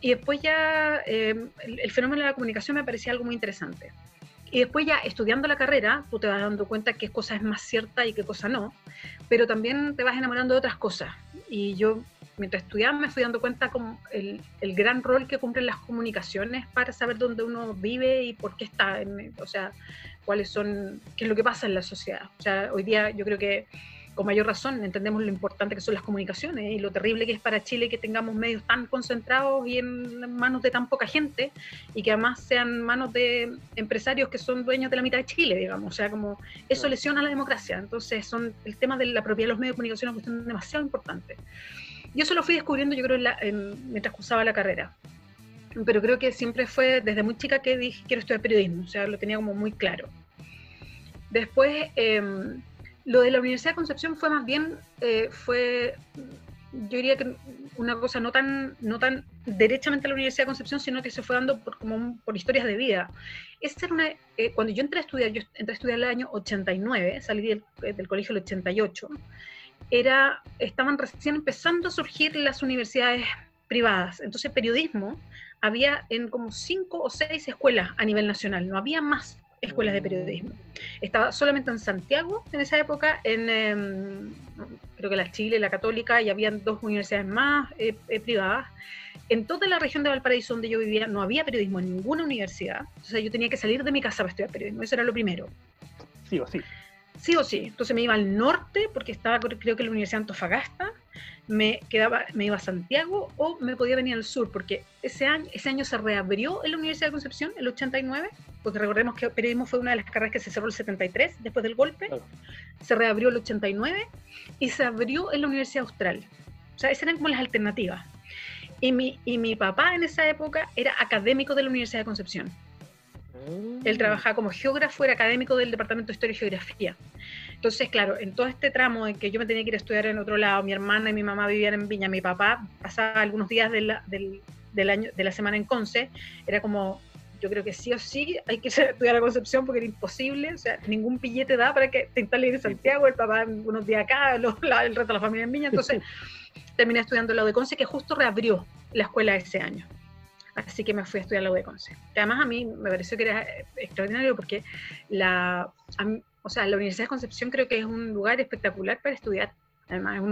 Y después ya eh, el, fenómeno de la comunicación me parecía algo muy interesante. Y después ya estudiando la carrera, tú te vas dando cuenta qué cosa es más cierta y qué cosa no, pero también te vas enamorando de otras cosas. Y yo mientras estudiaba me fui dando cuenta como el, el, gran rol que cumplen las comunicaciones para saber dónde uno vive y por qué está, en, o sea, cuáles son, qué es lo que pasa en la sociedad. O sea, hoy día yo creo que con mayor razón entendemos lo importante que son las comunicaciones y lo terrible que es para Chile que tengamos medios tan concentrados y en manos de tan poca gente y que además sean manos de empresarios que son dueños de la mitad de Chile, digamos. O sea, como eso lesiona la democracia. Entonces, son el tema de la propiedad de los medios de comunicación es una cuestión demasiado importante. Yo eso lo fui descubriendo, yo creo, mientras cursaba la carrera. Pero creo que siempre fue desde muy chica que dije quiero estudiar periodismo, o sea, lo tenía como muy claro. Después, em, lo de la Universidad de Concepción fue más bien, eh, fue, yo diría que una cosa no tan, no tan derechamente a la Universidad de Concepción, sino que se fue dando por, como por historias de vida. Esta era una, eh, cuando yo entré a estudiar, yo entré a estudiar el año 89, salí del, del colegio el 88, era, estaban recién empezando a surgir las universidades privadas. Entonces, periodismo había en como cinco o seis escuelas a nivel nacional, no había más escuelas de periodismo. Estaba solamente en Santiago en esa época, en em, creo que la Chile, la Católica, y habían dos universidades más eh, eh, privadas. En toda la región de Valparaíso donde yo vivía no había periodismo en ninguna universidad, o sea, yo tenía que salir de mi casa para estudiar periodismo, eso era lo primero. Sí o sí sí o sí. Entonces me iba al norte, porque estaba creo que en la Universidad de Antofagasta, me, quedaba, me iba a Santiago o me podía venir al sur, porque ese año, ese año se reabrió en la Universidad de Concepción, el 89, porque recordemos que periodismo fue una de las carreras que se cerró el 73, después del golpe, se reabrió el 89 y se abrió en la Universidad Austral. O sea, esas eran como las alternativas. Y mi, y mi papá en esa época era académico de la Universidad de Concepción. Él trabajaba como geógrafo, era académico del Departamento de Historia y Geografía. Entonces, claro, en todo este tramo en que yo me tenía que ir a estudiar en otro lado, mi hermana y mi mamá vivían en Viña, mi papá pasaba algunos días del, del, año, de la semana en Conce, era como, yo creo que sí o sí hay que estudiar a Concepción porque era imposible, o sea, ningún billete da para que te instales en Santiago, el papá unos días acá, el resto de la familia en Viña, entonces terminé estudiando el lado de Conce, que justo reabrió la escuela ese año. Así que me fui a estudiar la U de Conce. Que además a mí me pareció que era extraordinario porque la, o sea, la Universidad de Concepción creo que es un lugar espectacular para estudiar. Además,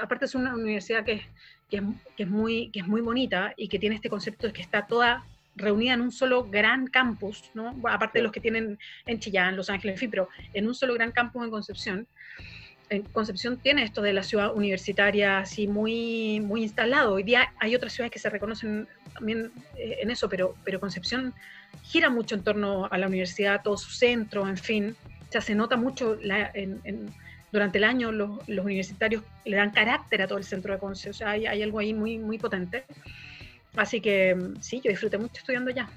aparte es una universidad que, que, es, muy, que es muy bonita y que tiene este concepto de que está toda reunida en un solo gran campus, ¿no? aparte de los que tienen en Chillán, Los Ángeles, en fin, pero en un solo gran campus en Concepción en Concepción tiene esto de la ciudad universitaria así muy, muy instalado. Hoy día hay otras ciudades que se reconocen también eh, en eso, pero, pero Concepción gira mucho en torno a la universidad, todo su centro, en fin. Ya se nota mucho durante el año los, los, universitarios le dan carácter a todo el centro de Conce. O sea, hay, hay, algo ahí muy, muy potente. Así que sí, yo disfruté mucho estudiando allá.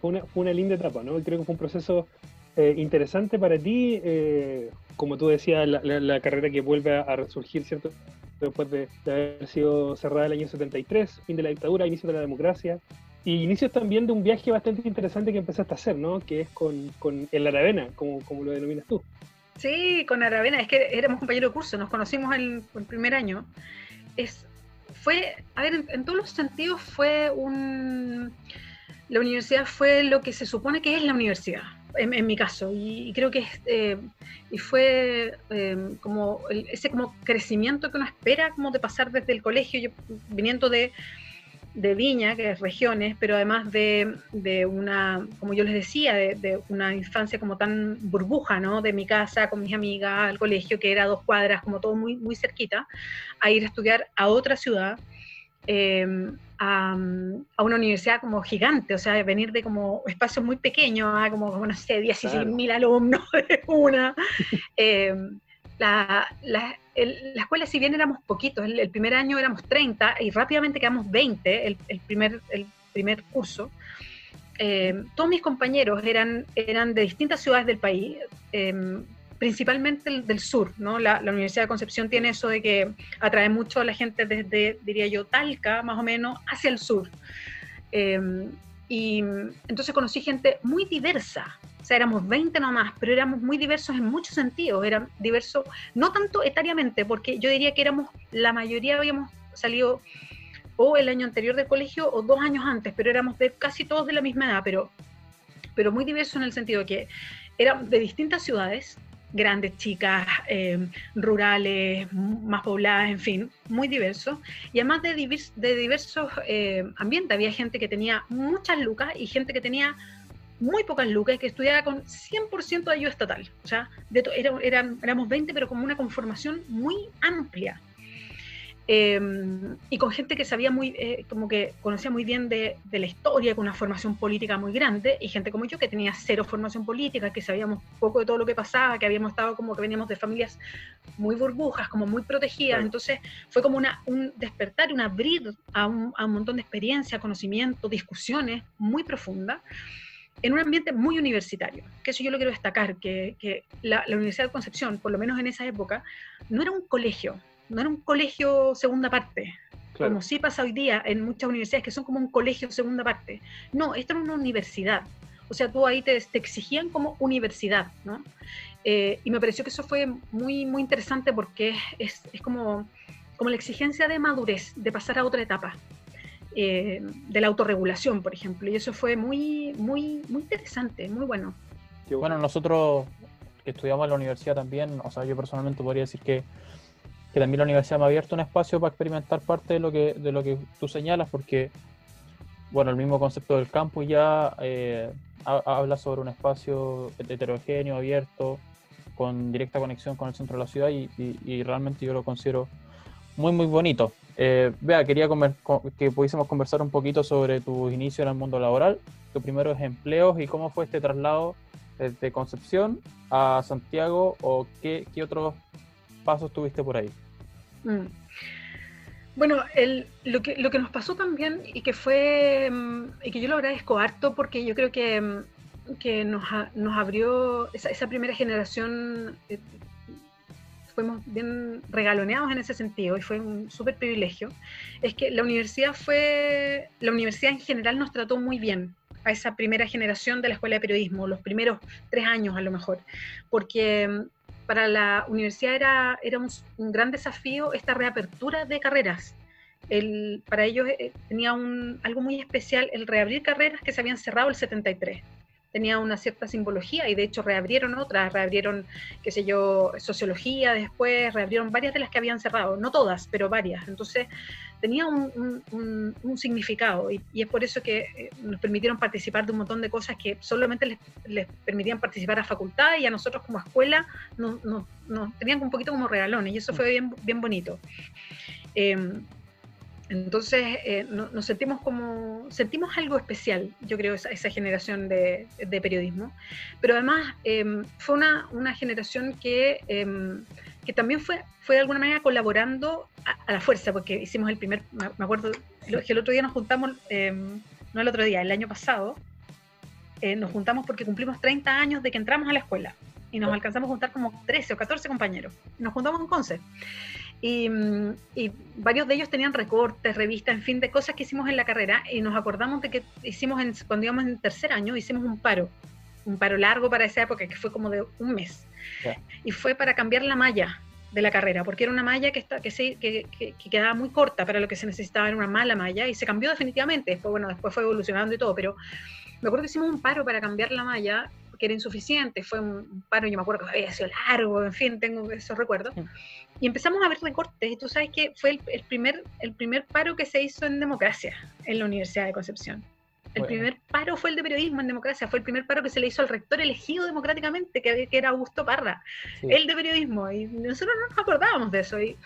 Fue una, fue una linda etapa, ¿no? Creo que fue un proceso eh, interesante para ti, eh, como tú decías, la, carrera que vuelve a, resurgir, ¿cierto? Después de, haber sido cerrada el año 73, fin de la dictadura, inicio de la democracia, y inicios también de un viaje bastante interesante que empezaste a hacer, ¿no? Que es con, con el Aravena, como, como lo denominas tú. Sí, con Aravena, es que éramos compañeros de curso, nos conocimos el, el primer año. Es, fue, a ver, en todos los sentidos fue un... La universidad fue lo que se supone que es la universidad en, mi caso, y, creo que eh, y fue eh, como ese como crecimiento que uno espera como de pasar desde el colegio, yo, viniendo de, de Viña, que es regiones, pero además de, de una, como yo les decía, de, una infancia como tan burbuja, ¿no? De mi casa con mis amigas al colegio, que era dos cuadras, como todo muy, muy cerquita, a ir a estudiar a otra ciudad Em, a, una universidad como gigante, o sea, venir de como espacios muy pequeños a como, no sé, 16 mil alumnos de una. Em, la, la, escuela, si bien éramos poquitos, el, primer año éramos 30 y rápidamente quedamos 20, el, el, primer, el primer curso, eh, todos mis compañeros eran, eran de distintas ciudades del país, em, principalmente del, sur, ¿no? La, Universidad de Concepción tiene eso de que atrae mucho a la gente desde, diría yo, Talca, más o menos, hacia el sur. Em, y entonces conocí gente muy diversa, o sea, éramos 20 nomás, pero éramos muy diversos en muchos sentidos, eran diversos, no tanto etariamente, porque yo diría que éramos, la mayoría habíamos salido o el año anterior del colegio o dos años antes, pero éramos casi todos de la misma edad, pero, pero muy diversos en el sentido que eran de distintas ciudades, grandes, chicas, eh, rurales, más pobladas, en fin, muy diversos. Y además de, de diversos eh, ambientes, había gente que tenía muchas lucas y gente que tenía muy pocas lucas y que estudiaba con 100% de ayuda estatal. O sea, de eran, éramos 20, pero con una conformación muy amplia. Em, y con gente que sabía muy, eh, como que conocía muy bien de, la historia, con una formación política muy grande, y gente como yo que tenía cero formación política, que sabíamos poco de todo lo que pasaba, que habíamos estado como que veníamos de familias muy burbujas, como muy protegidas, entonces fue como una, un despertar, un abrir a un, a un montón de experiencia, conocimiento, discusiones muy profundas en un ambiente muy universitario, que eso yo lo quiero destacar, que, que la, la Universidad de Concepción, por lo menos en esa época, no era un colegio, no era un colegio segunda parte, como sí pasa hoy día en muchas universidades que son como un colegio segunda parte. No, esto era una universidad. O sea, tú ahí te, exigían como universidad, ¿no? Eh, y me pareció que eso fue muy, muy interesante porque es, es como, como la exigencia de madurez, de pasar a otra etapa. Eh, de la autorregulación, por ejemplo, y eso fue muy, muy, muy interesante, muy bueno. Bueno, nosotros que estudiamos en la universidad también, o sea, yo personalmente podría decir que que también la universidad me ha abierto un espacio para experimentar parte de lo que, de lo que tú señalas, porque, bueno, el mismo concepto del campus ya eh, habla sobre un espacio heterogéneo, abierto, con directa conexión con el centro de la ciudad y, realmente yo lo considero muy, muy bonito. Eh, vea, quería que pudiésemos conversar un poquito sobre tu inicio en el mundo laboral, tus primeros empleos y cómo fue este traslado desde Concepción a Santiago o qué, qué otros pasos tuviste por ahí. Mm. Bueno, lo, que, nos pasó también y que fue, mm, y que yo lo agradezco harto porque yo creo que, mm, que nos, nos abrió esa, primera generación, eh, fuimos bien regaloneados en ese sentido y fue un súper privilegio, es que la universidad fue, la universidad en general nos trató muy bien a esa primera generación de la escuela de periodismo, los primeros tres años a lo mejor, porque para la universidad era, era un, gran desafío esta reapertura de carreras. El, para ellos eh, tenía un, algo muy especial el reabrir carreras que se habían cerrado el 73 tenía una cierta simbología y de hecho reabrieron otras, reabrieron, qué sé yo, sociología después, reabrieron varias de las que habían cerrado, no todas, pero varias. Entonces tenía un, significado y, es por eso que eh, nos permitieron participar de un montón de cosas que solamente les, permitían participar a facultad y a nosotros como escuela nos, tenían un poquito como regalones y eso fue bien, bien bonito. Em, entonces eh, nos sentimos como, sentimos algo especial, yo creo, esa, esa generación de, periodismo. Pero además em, fue una, una, generación que, em, que también fue, fue de alguna manera colaborando a, la fuerza, porque hicimos el primer, me acuerdo que el otro día nos juntamos, em, no el otro día, el año pasado, eh, nos juntamos porque cumplimos 30 años de que entramos a la escuela y nos alcanzamos a juntar como 13 o 14 compañeros. Nos juntamos en Conce. Y, varios de ellos tenían recortes, revistas, en fin, de cosas que hicimos en la carrera y nos acordamos de que hicimos en, cuando íbamos en tercer año, hicimos un paro, un paro largo para esa época, que fue como de un mes. Y fue para cambiar la malla de la carrera, porque era una malla que, está, que, se, que, que, quedaba muy corta para lo que se necesitaba, era una mala malla y se cambió definitivamente. Después, bueno, después fue evolucionando y todo, pero me acuerdo que hicimos un paro para cambiar la malla que era insuficiente, fue un paro, yo me acuerdo que había sido largo, en fin, tengo esos recuerdos. Y empezamos a ver recortes, y tú sabes que fue el, primer, el primer paro que se hizo en democracia en la Universidad de Concepción. El primer paro fue el de periodismo en democracia, fue el primer paro que se le hizo al rector elegido democráticamente, que, que era Augusto Parra, el de periodismo, y nosotros no nos acordábamos de eso. Y,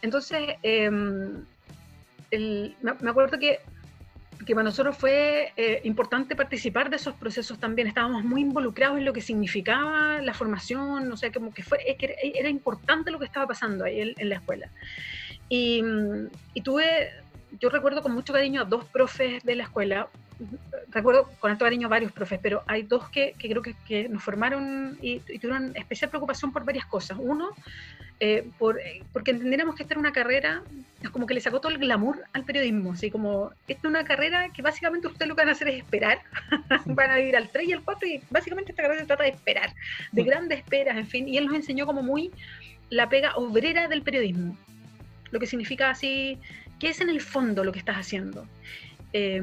entonces, em, me acuerdo que que para nosotros fue eh, importante participar de esos procesos también. Estábamos muy involucrados en lo que significaba la formación, o sea, como que, fue, que era, importante lo que estaba pasando ahí en, la escuela. Y, y, tuve, yo recuerdo con mucho cariño a dos profes de la escuela. Recuerdo con alto cariño varios profes, pero hay dos que, que creo que, que, nos formaron y, y, tuvieron especial preocupación por varias cosas. Uno, eh, por, porque entendiéramos que esta era una carrera, es como que le sacó todo el glamour al periodismo, así como, esta es una carrera que básicamente ustedes lo que van a hacer es esperar, van a ir al 3 y al 4 y básicamente esta carrera se trata de esperar, de grandes esperas, en fin, y él nos enseñó como muy la pega obrera del periodismo, lo que significa así, ¿qué es en el fondo lo que estás haciendo? Eh,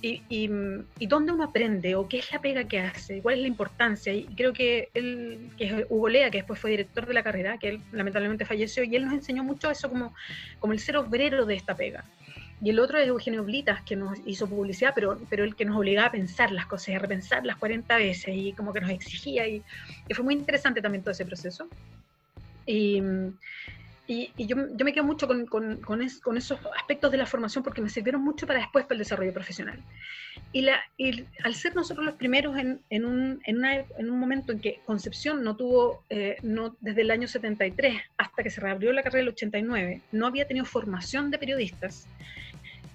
y, y, dónde uno aprende o qué es la pega que hace, cuál es la importancia. Y creo que él, que es Hugo Lea, que después fue director de la carrera, que él lamentablemente falleció, y él nos enseñó mucho eso como, como el ser obrero de esta pega. Y el otro es Eugenio Blitas, que nos hizo publicidad, pero, pero el que nos obligaba a pensar las cosas, a repensar las 40 veces y como que nos exigía. Y, y fue muy interesante también todo ese proceso. Y, y, y yo, yo, me quedo mucho con, con, con, es, con, esos aspectos de la formación porque me sirvieron mucho para después para el desarrollo profesional. Y, la, y al ser nosotros los primeros en, en, un, en, una, en un, momento en que Concepción no tuvo, eh, no, desde el año 73 hasta que se reabrió la carrera del 89, no había tenido formación de periodistas,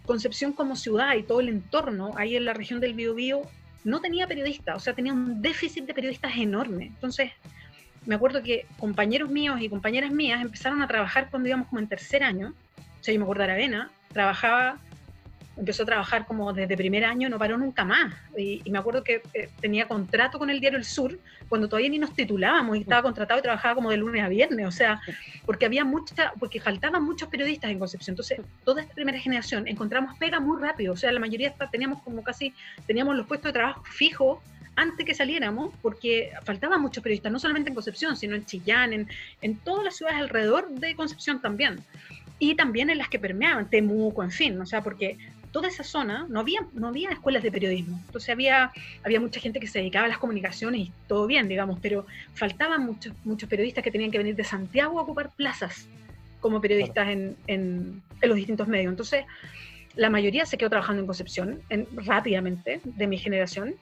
Concepción como ciudad y todo el entorno ahí en la región del Biobío no tenía periodistas, o sea, tenía un déficit de periodistas enorme. Entonces, me acuerdo que compañeros míos y compañeras mías empezaron a trabajar cuando íbamos como en tercer año. O sea, yo me acuerdo de Aravena, trabajaba, empezó a trabajar como desde primer año, no paró nunca más. Y, y me acuerdo que eh, tenía contrato con el diario El Sur cuando todavía ni nos titulábamos y estaba contratado y trabajaba como de lunes a viernes. O sea, porque había mucha, porque faltaban muchos periodistas en Concepción. Entonces, toda esta primera generación encontramos pega muy rápido. O sea, la mayoría teníamos como casi, teníamos los puestos de trabajo fijos antes que saliéramos, porque faltaban muchos periodistas, no solamente en Concepción, sino en Chillán, en, en todas las ciudades alrededor de Concepción también. Y también en las que permeaban, Temuco, en fin, o sea, porque toda esa zona no había, no había escuelas de periodismo. Entonces había, había mucha gente que se dedicaba a las comunicaciones y todo bien, digamos, pero faltaban muchos, muchos periodistas que tenían que venir de Santiago a ocupar plazas como periodistas claro. en, en, en, los distintos medios. Entonces, la mayoría se quedó trabajando en Concepción en, rápidamente, de mi generación,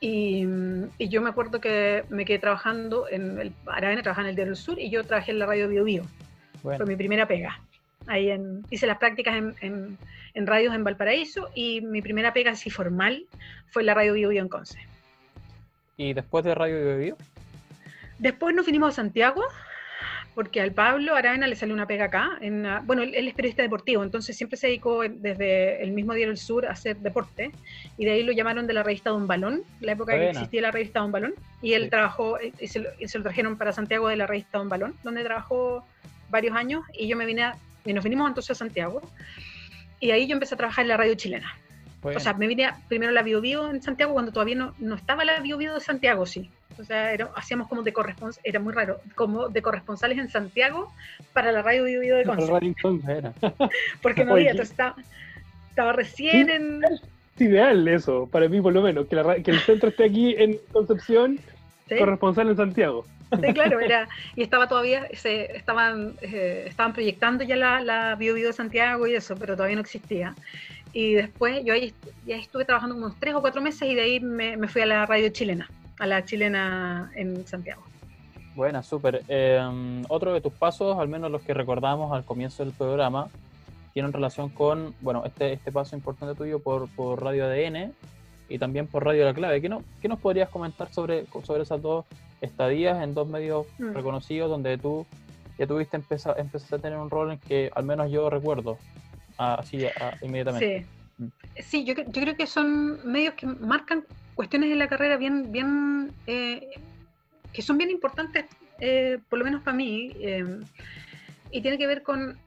y, y, yo me acuerdo que me quedé trabajando en el Aravena, trabajaba en el Diario del Sur y yo trabajé en la radio Bio Bio. Bueno. Fue mi primera pega. Ahí en, hice las prácticas en, en, en, radios en Valparaíso y mi primera pega así formal fue en la radio Bio Bio en Conce. ¿Y después de Radio Bio Bio? Después nos vinimos a Santiago porque al Pablo Aravena le salió una pega acá. En, bueno, él, él, es periodista deportivo, entonces siempre se dedicó desde el mismo Diario del Sur a hacer deporte, y de ahí lo llamaron de la revista Don Balón, la época Buena. que existía la revista Don Balón, y él sí. trabajó, y se, lo, y se, lo, trajeron para Santiago de la revista Don Balón, donde trabajó varios años, y yo me vine, a, y nos vinimos entonces a Santiago, y ahí yo empecé a trabajar en la radio chilena. Bueno. O sea, me vine a, primero a la Bio, Bio en Santiago cuando todavía no, no estaba la Bio, Bio de Santiago, sí. O sea, era, hacíamos como de corresponsales, era muy raro, como de corresponsales en Santiago para la radio Bio, Bio de Conce. era. Porque no había, entonces estaba, estaba recién sí, en... Es ideal eso, para mí por lo menos, que, la, que el centro esté aquí en Concepción, ¿Sí? corresponsal en Santiago. Sí, claro, era, y estaba todavía, se, estaban, eh, estaban proyectando ya la, la Bio, Bio de Santiago y eso, pero todavía no existía. Y después yo ahí ya estuve trabajando unos tres o cuatro meses y de ahí me, me fui a la radio chilena, a la chilena en Santiago. Buena, súper. Eh, otro de tus pasos, al menos los que recordamos al comienzo del programa, tienen relación con, bueno, este, este paso importante tuyo por, por Radio ADN y también por Radio La Clave. ¿Qué, no, qué nos podrías comentar sobre, sobre esas dos estadías en dos medios mm. reconocidos donde tú ya tuviste empezar, empezaste a tener un rol en que al menos yo recuerdo así a, inmediatamente. Sí, sí yo, yo, creo que son medios que marcan cuestiones de la carrera bien, bien eh, que son bien importantes, eh, por lo menos para mí, eh, y tiene que ver con...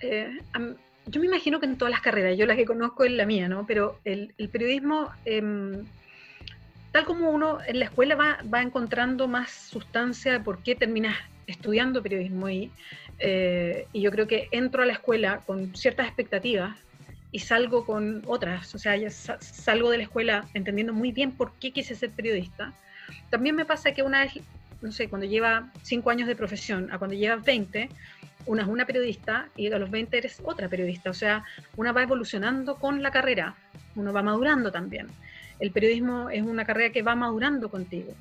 Eh, yo me imagino que en todas las carreras, yo las que conozco es la mía, ¿no? Pero el, el periodismo, em, tal como uno en la escuela va, va encontrando más sustancia de por qué terminas estudiando periodismo y, eh, y yo creo que entro a la escuela con ciertas expectativas y salgo con otras, o sea, ya salgo de la escuela entendiendo muy bien por qué quise ser periodista. También me pasa que una vez, no sé, cuando lleva cinco años de profesión a cuando llevas 20, una es una periodista y a los 20 eres otra periodista, o sea, una va evolucionando con la carrera, uno va madurando también. El periodismo es una carrera que va madurando contigo.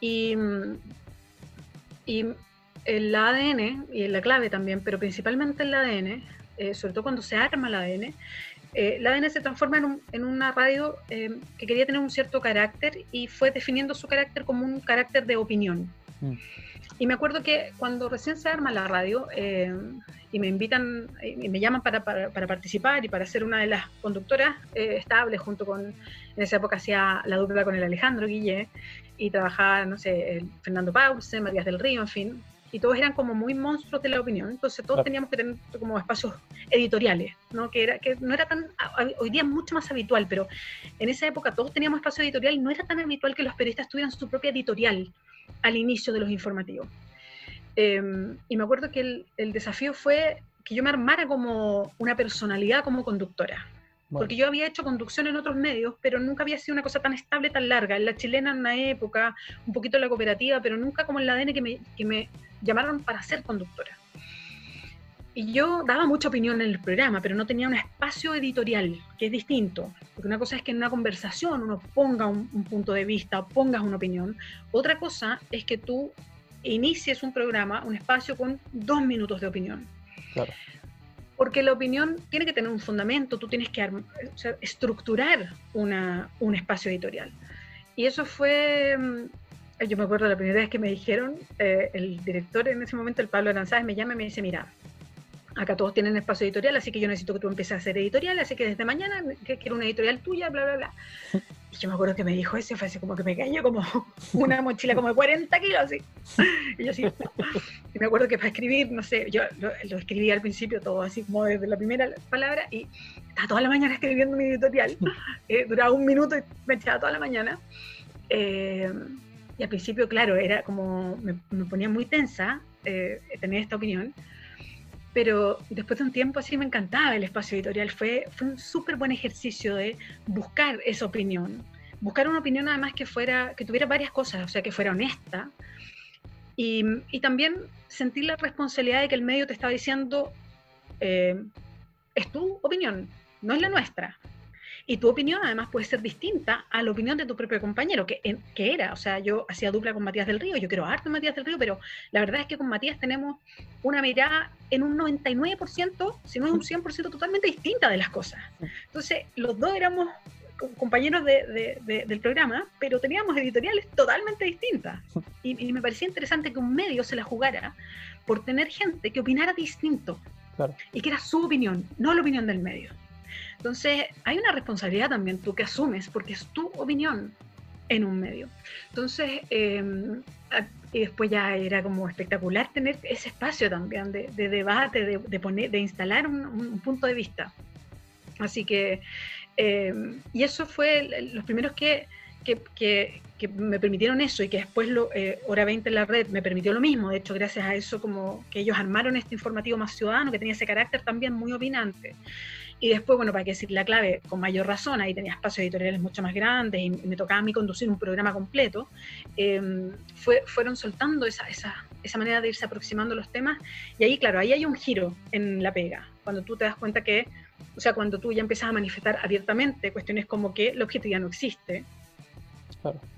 Y, y el ADN, y en la clave también, pero principalmente el ADN, eh, sobre todo cuando se arma el ADN, eh, la ADN se transforma en, una radio eh, que quería tener un cierto carácter y fue definiendo su carácter como un carácter de opinión. Mm. Y me acuerdo que cuando recién se arma la radio eh, y me invitan y me llaman para, para, participar y para ser una de las conductoras estables, junto con, en esa época hacía la dupla con el Alejandro Guille y trabajaba, no sé, Fernando Pause, Marías del Río, en fin, y todos eran como muy monstruos de la opinión, entonces todos teníamos que tener como espacios editoriales, ¿no? Que, era, que no era tan, hoy día mucho más habitual, pero en esa época todos teníamos espacio editorial y no era tan habitual que los periodistas tuvieran su propia editorial al inicio de los informativos. Em, y me acuerdo que el, el, desafío fue que yo me armara como una personalidad como conductora. Porque yo había hecho conducción en otros medios, pero nunca había sido una cosa tan estable, tan larga. En la chilena en una época, un poquito en la cooperativa, pero nunca como en la ADN que me, que me llamaron para ser conductora. Y yo daba mucha opinión en el programa, pero no tenía un espacio editorial, que es distinto. Porque una cosa es que en una conversación uno ponga un, punto de vista o pongas una opinión. Otra cosa es que tú inicies un programa, un espacio con dos minutos de opinión. Porque la opinión tiene que tener un fundamento, tú tienes que estructurar una, un espacio editorial. Y eso fue mm, yo me acuerdo la primera vez que me dijeron, eh, el director en ese momento, el Pablo Aranzáez, me llama y me dice, mira, acá todos tienen espacio editorial, así que yo necesito que tú empieces a hacer editorial, así que desde mañana quiero una editorial tuya, bla, bla, bla. Y yo me acuerdo que me dijo eso, fue así como que me cayó como una mochila como de 40 kilos, así. Y yo así, y me acuerdo que para escribir, no sé, yo lo, escribí al principio todo así como desde la primera palabra y estaba toda la mañana escribiendo mi editorial, eh, duraba un minuto y me echaba toda la mañana. Eh, y al principio, claro, era como, me, ponía muy tensa eh, tener esta opinión, pero después de un tiempo así me encantaba el espacio editorial. Fue, fue un súper buen ejercicio de buscar esa opinión, buscar una opinión además que, fuera, que tuviera varias cosas, o sea, que fuera honesta. Y, y también sentir la responsabilidad de que el medio te estaba diciendo, eh, es tu opinión, no es la nuestra. Y tu opinión además puede ser distinta a la opinión de tu propio compañero, que, que era, o sea, yo hacía dupla con Matías del Río, yo quiero harto Matías del Río, pero la verdad es que con Matías tenemos una mirada en un 99%, si no es un 100% totalmente distinta de las cosas. Entonces, los dos éramos compañeros de, del programa, pero teníamos editoriales totalmente distintas. Y, me parecía interesante que un medio se la jugara por tener gente que opinara distinto y que era su opinión, no la opinión del medio. Entonces, hay una responsabilidad también tú que asumes, porque es tu opinión en un medio. Entonces, em, y después ya era como espectacular tener ese espacio también de, debate, de, poner, de instalar un, punto de vista. Así que, em, y eso fue los primeros que, que, me permitieron eso y que después lo, eh, Hora 20 en la red me permitió lo mismo. De hecho, gracias a eso, como que ellos armaron este informativo más ciudadano, que tenía ese carácter también muy opinante. Y después, bueno, para qué decir la clave, con mayor razón, ahí tenía espacios editoriales mucho más grandes y me tocaba a mí conducir un programa completo, eh, fue, fueron soltando esa, esa, esa manera de irse aproximando los temas. Y ahí, claro, ahí hay un giro en la pega, cuando tú te das cuenta que, o sea, cuando tú ya empiezas a manifestar abiertamente cuestiones como que la objetividad no existe,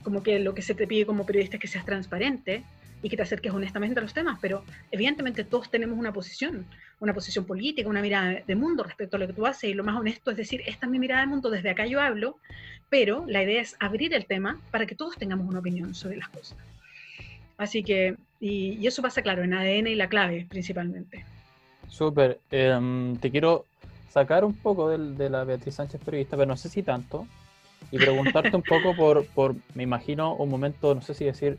como que lo que se te pide como periodista es que seas transparente, y que te acerques honestamente a los temas, pero evidentemente todos tenemos una posición, una posición política, una mirada de mundo respecto a lo que tú haces y lo más honesto es decir, esta es mi mirada del mundo, desde acá yo hablo, pero la idea es abrir el tema para que todos tengamos una opinión sobre las cosas. Así que, y, eso pasa claro en ADN y la clave principalmente. Súper, em, te quiero sacar un poco de, de la Beatriz Sánchez periodista, pero no sé si tanto, y preguntarte un poco por, por, me imagino, un momento, no sé si decir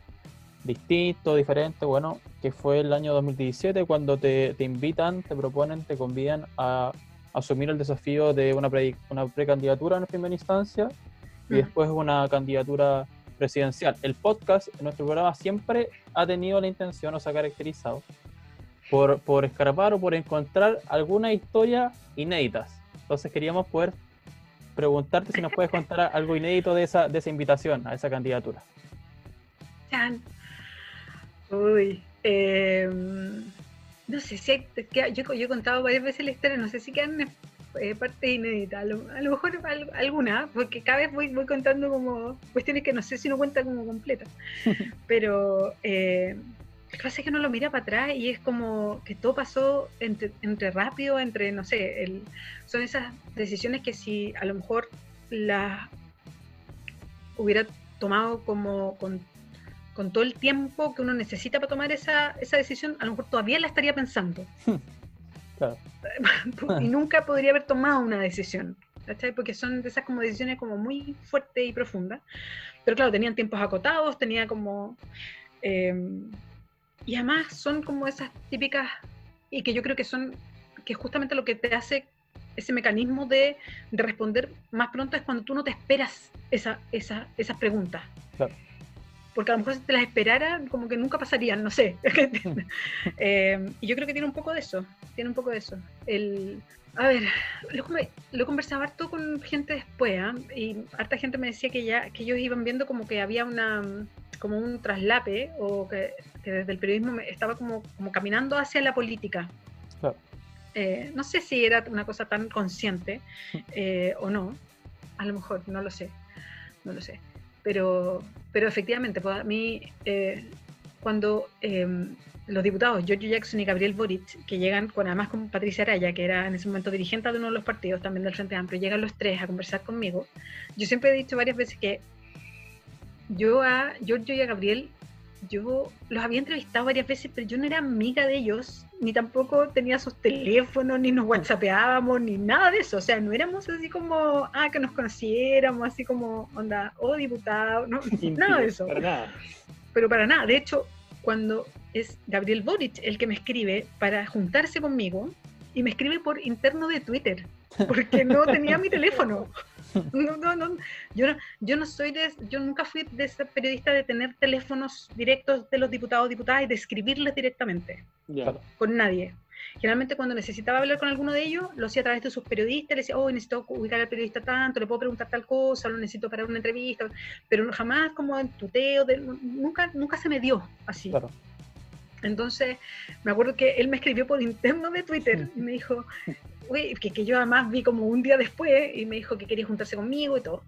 distinto, diferente, bueno, que fue el año 2017 cuando te, te invitan, te proponen, te convidan a asumir el desafío de una, una precandidatura en primera instancia y mm. después una candidatura presidencial. El podcast, en nuestro programa, siempre ha tenido la intención o se ha caracterizado por, por escarpar o por encontrar alguna historia inéditas. Entonces queríamos poder preguntarte si nos puedes contar algo inédito de esa, de esa invitación a esa candidatura. Uy, em, no sé si yo, yo he contado varias veces la historia, no sé si quedan eh, partes inéditas, a lo, mejor alguna, porque cada vez voy, voy contando como cuestiones que no sé si no cuenta como completa, pero eh, que pasa es que uno lo mira para atrás y es como que todo pasó entre, entre rápido, entre, no sé, el, son esas decisiones que si a lo mejor las hubiera tomado como con, con todo el tiempo que uno necesita para tomar esa, esa decisión, a lo mejor todavía la estaría pensando. Claro. y nunca podría haber tomado una decisión. ¿cachai? Porque son esas como decisiones como muy fuertes y profundas. Pero claro, tenían tiempos acotados, tenía como... eh, y además son como esas típicas, y que yo creo que son, que justamente lo que te hace ese mecanismo de, de responder más pronto es cuando tú no te esperas esa, esa, esas preguntas. Claro. Porque a lo mejor si te las esperara, como que nunca pasarían, no sé. Eh, y yo creo que tiene un poco de eso, tiene un poco de eso. El, a ver, lo, lo conversaba harto con gente después, ¿ah? y harta gente me decía que ya que ellos iban viendo como que había una como un traslape o que, que desde el periodismo estaba como, como caminando hacia la política. Claro. Eh, no sé si era una cosa tan consciente eh, o no, a lo mejor, no lo sé, no lo sé. Pero, pero efectivamente, pues a mí, eh, cuando eh, los diputados Giorgio Jackson y Gabriel Boric, que llegan con además con Patricia Araya, que era en ese momento dirigente de uno de los partidos también del Frente Amplio, llegan los tres a conversar conmigo, yo siempre he dicho varias veces que yo a Giorgio y a Gabriel, yo los había entrevistado varias veces, pero yo no era amiga de ellos, ni tampoco tenía sus teléfonos, ni nos whatsappeábamos, ni nada de eso. O sea, no éramos así como, ah, que nos conociéramos, así como, onda, oh, diputado, no, nada de eso. Para nada. Pero para nada. De hecho, cuando es Gabriel Boric el que me escribe para juntarse conmigo, y me escribe por interno de Twitter, porque no tenía mi teléfono. No, no, no. Yo, no, yo no soy de, yo nunca fui de ese periodista de tener teléfonos directos de los diputados diputadas y de escribirles directamente. Claro. con nadie. Generalmente cuando necesitaba hablar con alguno de ellos, lo hacía a través de sus periodistas, le decía, oh, necesito ubicar al periodista tanto, le puedo preguntar tal cosa, lo necesito para una entrevista, pero jamás como en tuteo, de- nunca, nunca se me dio así. Claro. Entonces, me acuerdo que él me escribió por interno de Twitter y me dijo, uy, que, que yo además vi como un día después y me dijo que quería juntarse conmigo y todo.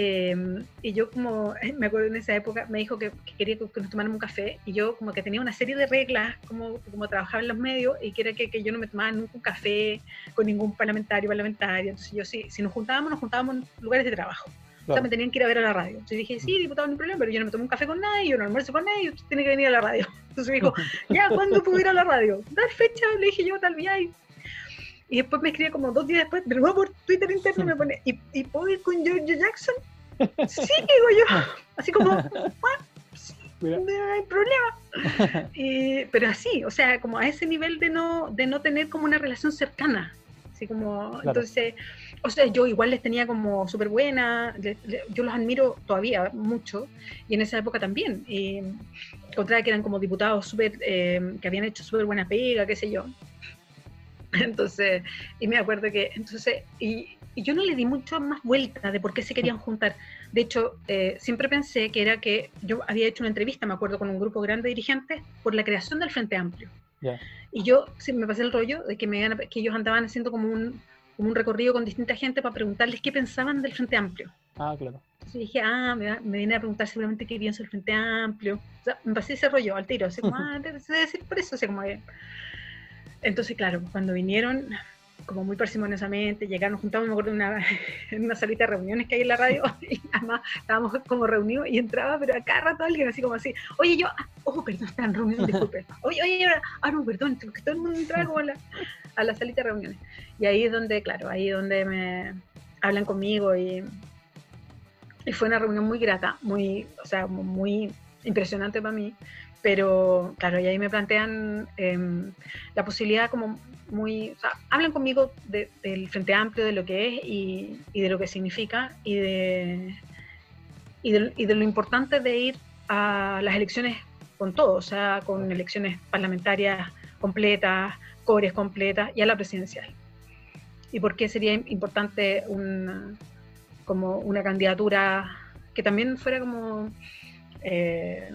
Eh, y yo como, me acuerdo en esa época, me dijo que, que quería que, que nos tomáramos un café y yo como que tenía una serie de reglas, como, como trabajaba en los medios y que era que, que yo no me tomaba nunca un café con ningún parlamentario parlamentaria. Entonces yo sí, si nos juntábamos, nos juntábamos en lugares de trabajo. O sea, Claro. me tenían que ir a ver a la radio. Entonces dije, sí, diputado, no hay problema, pero yo no me tomo un café con nadie, yo no almuerzo con nadie, usted tiene que venir a la radio. Entonces me dijo, ya, ¿cuándo puedo ir a la radio? Dar fecha, le dije yo, tal día. Y, y después me escribe como dos días después, de nuevo por Twitter interno, me pone, ¿y, y puedo ir con Giorgio Jackson? Sí, digo yo. Así como, "Ah, sí, no hay problema. Pero así, o sea, como a ese nivel de no, de no tener como una relación cercana. Así como, Claro. entonces, o sea, yo igual les tenía como súper buena, le- le- yo los admiro todavía mucho, y en esa época también. Y encontraba que eran como diputados súper, eh, que habían hecho súper buena pega, qué sé yo. Entonces, y me acuerdo que, entonces, y, y yo no le di mucho más vuelta de por qué se querían juntar. De hecho, eh, siempre pensé que era que yo había hecho una entrevista, me acuerdo, con un grupo grande de dirigentes por la creación del Frente Amplio. Ya. Y yo sí, me pasé el rollo de que, me, que ellos andaban haciendo como un, como un recorrido con distinta gente para preguntarles qué pensaban del Frente Amplio. Ah, claro. Entonces dije, ah, me, va- me viene a preguntar seguramente qué pienso del Frente Amplio. O sea, me pasé ese rollo al tiro, así como, ah, debe ser por eso, así como que... Entonces, claro, cuando vinieron, como muy parsimoniosamente, llegaron, juntamos, me acuerdo, en una, en una salita de reuniones que hay en la radio, y además estábamos como reunidos y entraba, pero a cada rato alguien así como así, oye, yo, ah, oh, perdón, están en reunión, disculpen. Oye, oye, ahora, ah, no, perdón, porque todo el mundo entraba como la, a la salita de reuniones. Y ahí es donde, claro, ahí es donde me hablan conmigo y, y fue una reunión muy grata, muy, o sea, muy impresionante para mí, pero claro, y ahí me plantean em, la posibilidad como muy, o sea, hablan conmigo de- del Frente Amplio, de lo que es y, y de lo que significa y de, y, de, y de lo importante de ir a las elecciones con todo, o sea, con elecciones parlamentarias completas, cores completas y a la presidencial. ¿Y por qué sería im- importante una, como una candidatura que también fuera como eh,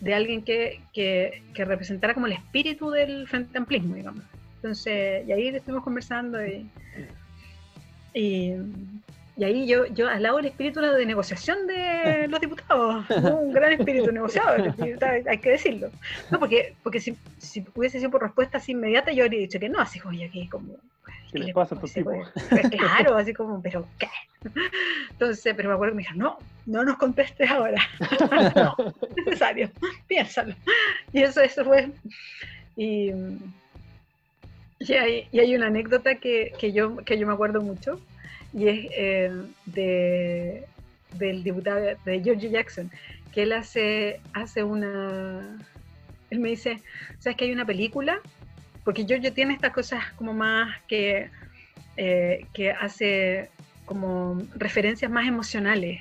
de alguien que, que, representara como el espíritu del Frente Amplismo, digamos? Entonces, y ahí estuvimos conversando y, Y ahí yo, yo al lado del espíritu de negociación de los diputados, un gran espíritu negociador, hay que decirlo. No, porque, porque si, si hubiese sido por respuesta así inmediata, yo habría dicho que no, así, oye, aquí como ¿Qué les pasa a estos tipos? Pues, claro, así como, ¿pero qué? Entonces, pero me acuerdo que me dijeron, no, no nos contestes ahora. no, es necesario, piénsalo. Y eso, eso fue. Y, y, hay, y hay una anécdota que, que, yo, que yo me acuerdo mucho, y es eh, de, del diputado de George Jackson, que él hace, hace una. Él me dice, ¿sabes que hay una película porque Giorgio tiene estas cosas como más que, eh, que hace como referencias más emocionales.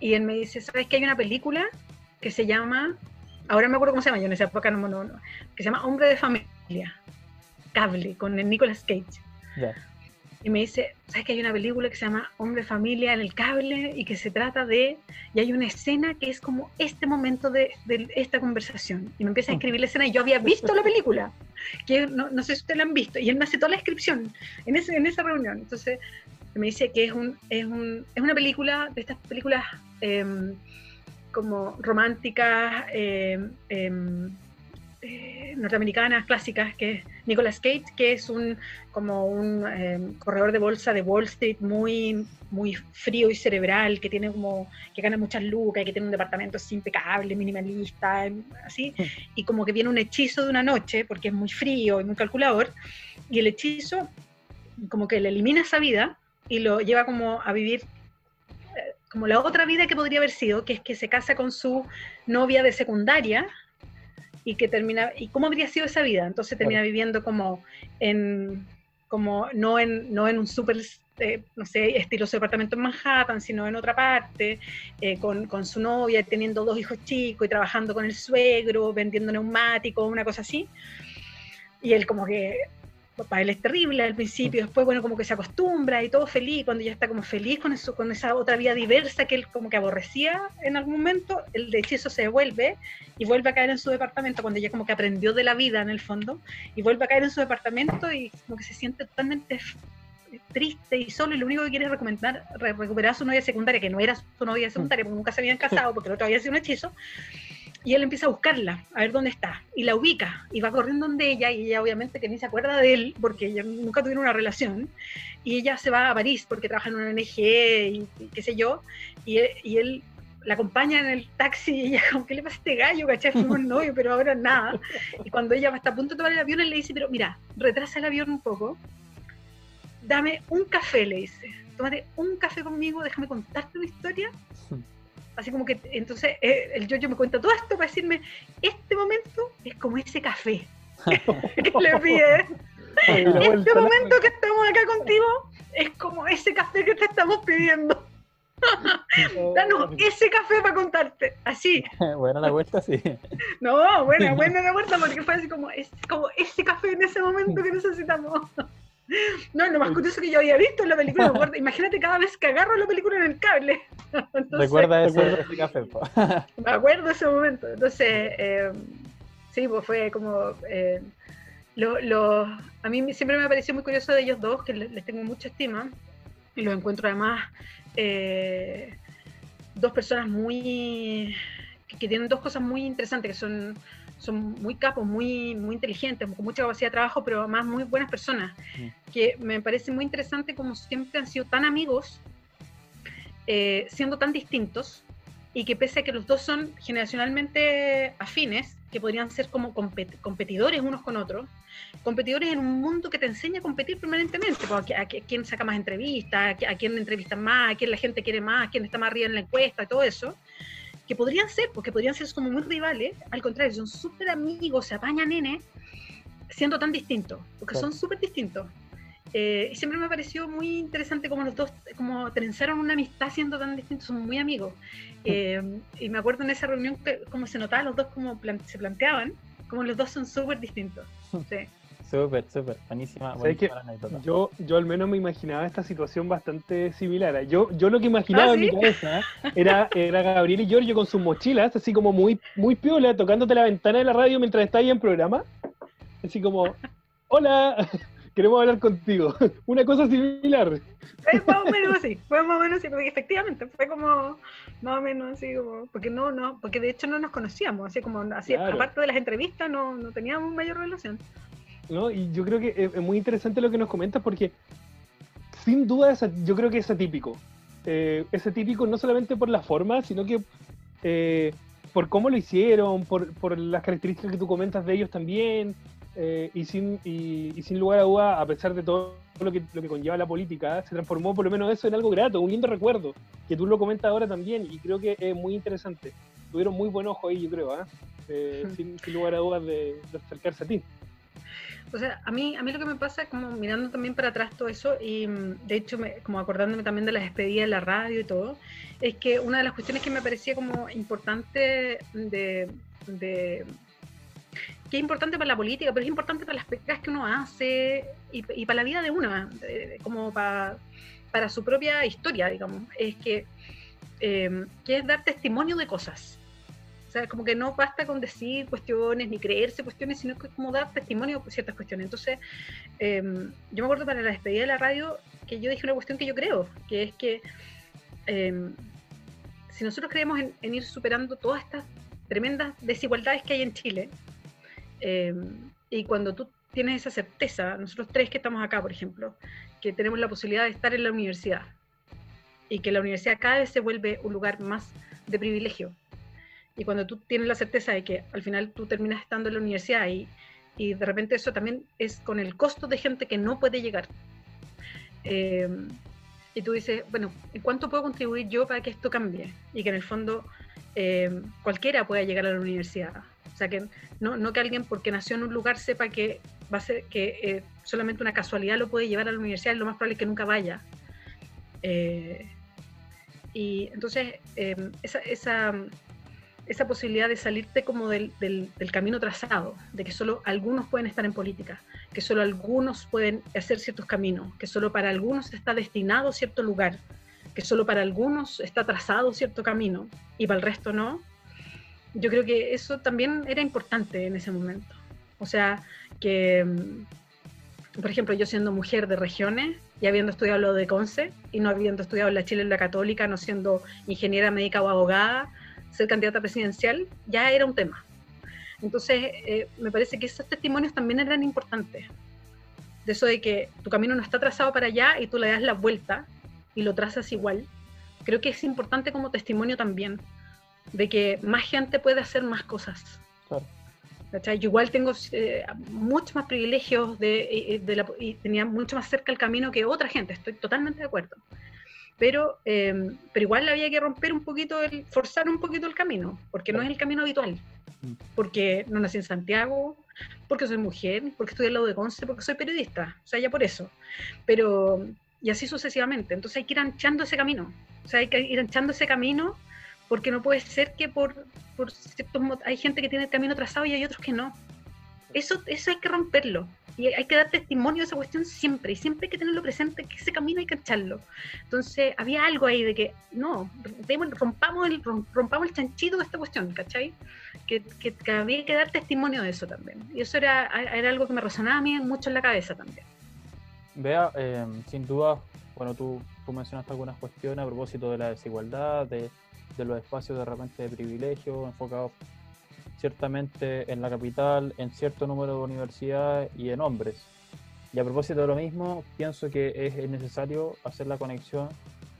Y él me dice, ¿sabes que hay una película que se llama, ahora me acuerdo cómo se llama, yo en esa época no, no, no que se llama Hombre de Familia, Cable, con el Nicolas Cage y me dice, ¿sabes que hay una película que se llama Hombre Familia en el cable y que se trata de, y hay una escena que es como este momento de, de esta conversación? Y me empieza a escribir la escena y yo había visto la película, que no, no, sé si ustedes la han visto, y él me hace toda la descripción en, ese, en esa reunión. Entonces me dice que es, un, es, un, es una película, de estas películas eh, como románticas, eh, eh, eh, norteamericanas clásicas, que es Nicolas Cage, que es un como un eh, corredor de bolsa de Wall Street muy, muy frío y cerebral, que tiene como, que gana muchas lucas y que tiene un departamento impecable, minimalista, así, y como que viene un hechizo de una noche, porque es muy frío y muy calculador, y el hechizo como que le elimina esa vida y lo lleva como a vivir eh, como la otra vida que podría haber sido, que es que se casa con su novia de secundaria, y que termina, ¿y cómo habría sido esa vida? Entonces termina viviendo como en, como no en, no en un súper, eh, no sé, estiloso departamento en Manhattan, sino en otra parte, eh, con, con, su novia, teniendo dos hijos chicos y trabajando con el suegro, vendiendo neumáticos, una cosa así. Y él como que para él es terrible al principio, después, bueno, como que se acostumbra y todo feliz, cuando ya está como feliz con eso, con esa otra vida diversa que él como que aborrecía en algún momento, el hechizo se devuelve y vuelve a caer en su departamento, cuando ya como que aprendió de la vida en el fondo, y vuelve a caer en su departamento y como que se siente totalmente triste y solo y lo único que quiere es recuperar, recuperar a su novia secundaria, que no era su novia secundaria, porque nunca se habían casado, porque el otro había sido un hechizo, y él empieza a buscarla, a ver dónde está, y la ubica, y va corriendo donde ella, y ella obviamente que ni se acuerda de él, porque ella nunca tuvieron una relación, y ella se va a París porque trabaja en una ONG y, qué sé yo, y, y, él la acompaña en el taxi, y ella como, ¿qué le pasa a este gallo? ¿Cachai? Fuimos novio, pero ahora nada. Y cuando ella va hasta a punto de tomar el avión, él le dice, pero mira, retrasa el avión un poco, dame un café, le dice, tómate un café conmigo, déjame contarte una historia Así como que entonces eh, el yo me cuenta todo esto para decirme, este momento es como ese café que le pide. este momento que estamos acá contigo es como ese café que te estamos pidiendo. Danos ese café para contarte, así. Buena la vuelta, sí. No, buena, buena la vuelta porque fue así como, es como ese café en ese momento que necesitamos. No, lo más curioso que yo había visto en la película, imagínate cada vez que agarro la película en el cable. Recuerda ese, ese café. Me acuerdo ese momento. Entonces, eh, sí, pues fue como... Eh, lo, lo, a mí siempre me pareció muy curioso de ellos dos, que les, tengo mucha estima, y los encuentro además eh, dos personas muy... que tienen dos cosas muy interesantes, que son son muy capos, muy, muy inteligentes, con mucha capacidad de trabajo, pero además muy buenas personas, mm. que me parece muy interesante como siempre han sido tan amigos, eh, siendo tan distintos, y que pese a que los dos son generacionalmente afines, que podrían ser como competidores unos con otros, competidores en un mundo que te enseña a competir permanentemente, porque a, quién saca más entrevistas, a, quién entrevistan más, a quién la gente quiere más, a quién está más arriba en la encuesta, y todo eso, que podrían ser, porque podrían ser como muy rivales, al contrario, son súper amigos, se apañan nene, siendo tan distintos, porque son súper distintos. Eh, y siempre me pareció muy interesante como los dos, como trenzaron una amistad siendo tan distintos, son muy amigos. Eh, y me acuerdo en esa reunión que como se notaba los dos como se planteaban, como los dos son súper distintos. Sí. Súper, súper, buenísima, anécdota. Yo, yo al menos me imaginaba esta situación bastante similar. Yo, yo lo que imaginaba ¿Ah, en mi cabeza era, era Gabriel y Giorgio con sus mochilas, así como muy, muy piola, tocándote la ventana de la radio mientras está ahí en programa. Así como, hola, queremos hablar contigo. Una cosa similar. Fue más o menos así, fue más o menos así, porque efectivamente fue como más o menos así como, porque no, no, porque de hecho no nos conocíamos, así como, así, aparte de las entrevistas no, no teníamos mayor relación. No, y yo creo que es, muy interesante lo que nos comentas porque sin duda yo creo que es atípico. Eh, es atípico no solamente por la forma, sino que eh, por cómo lo hicieron, por, por, las características que tú comentas de ellos también, eh, y, sin, y, sin lugar a duda, a pesar de todo lo que, lo que conlleva la política, se transformó por lo menos eso en algo grato, un lindo recuerdo, que tú lo comentas ahora también, y creo que es muy interesante. Tuvieron muy buen ojo ahí, yo creo, ¿ah? eh, sin, sin, lugar a dudas de, de, acercarse a ti. O sea, a mí, a mí lo que me pasa, como mirando también para atrás todo eso, y mm, de hecho, me, como acordándome también de las despedidas de la radio y todo, es que una de las cuestiones que me parecía como importante de, de que es importante para la política, pero es importante para las pegas que uno hace y, para la vida de uno, como para, para, su propia historia, digamos, es que, em, que es dar testimonio de cosas. O sea, como que no basta con decir cuestiones ni creerse cuestiones, sino que es como dar testimonio de ciertas cuestiones. Entonces, em, yo me acuerdo para la despedida de la radio que yo dije una cuestión que yo creo, que es que em, si nosotros creemos en ir superando todas estas tremendas desigualdades que hay en Chile, Em, y cuando tú tienes esa certeza, nosotros tres que estamos acá, por ejemplo, que tenemos la posibilidad de estar en la universidad y que la universidad cada vez se vuelve un lugar más de privilegio. Y cuando tú tienes la certeza de que al final tú terminas estando en la universidad y, y de repente eso también es con el costo de gente que no puede llegar. Em, y tú dices, bueno, ¿en cuánto puedo contribuir yo para que esto cambie? Y que en el fondo em, cualquiera pueda llegar a la universidad. O sea, que no, no que alguien porque nació en un lugar sepa que va a ser que eh, solamente una casualidad lo puede llevar a la universidad, lo más probable es que nunca vaya. Eh, y entonces, em, esa, esa, esa, posibilidad de salirte como del, camino trazado, de que solo algunos pueden estar en política, que solo algunos pueden hacer ciertos caminos, que solo para algunos está destinado cierto lugar, que solo para algunos está trazado cierto camino y para el resto no, yo creo que eso también era importante en ese momento. O sea, que, mm, por ejemplo, yo siendo mujer de regiones y habiendo estudiado lo de Conce y no habiendo estudiado la Chile en la Católica, no siendo ingeniera médica o abogada, ser candidata presidencial, ya era un tema. Entonces, eh, me parece que esos testimonios también eran importantes. De eso de que tu camino no está trazado para allá y tú le das la vuelta y lo trazas igual. Creo que es importante como testimonio también de que más gente puede hacer más cosas. Yo igual tengo eh, muchos más privilegios de, y tenía mucho más cerca el camino que otra gente, estoy totalmente de acuerdo. Pero, em, pero igual había que romper un poquito, el, forzar un poquito el camino, porque no es el camino habitual. Mm. Porque no nací en Santiago, porque soy mujer, porque estoy al lado de Conce, porque soy periodista, o sea, ya por eso. Pero, y así sucesivamente. Entonces hay que ir anchando ese camino. O sea, hay que ir anchando ese camino porque no puede ser que por, por ciertos hay gente que tiene el camino trazado y hay otros que no. Eso, eso hay que romperlo y hay que dar testimonio de esa cuestión siempre y siempre hay que tenerlo presente que ese camino hay que echarlo. Entonces había algo ahí de que no, rompamos el, rompamos el chanchito de esta cuestión, ¿cachai? Que, que, había que dar testimonio de eso también. Y eso era, era algo que me resonaba a mí mucho en la cabeza también. Vea, eh, sin duda, bueno, tú, tú mencionaste algunas cuestiones a propósito de la desigualdad, de de los espacios de repente de privilegio, enfocados ciertamente en la capital, en cierto número de universidades y en hombres. Y a propósito de lo mismo, pienso que es necesario hacer la conexión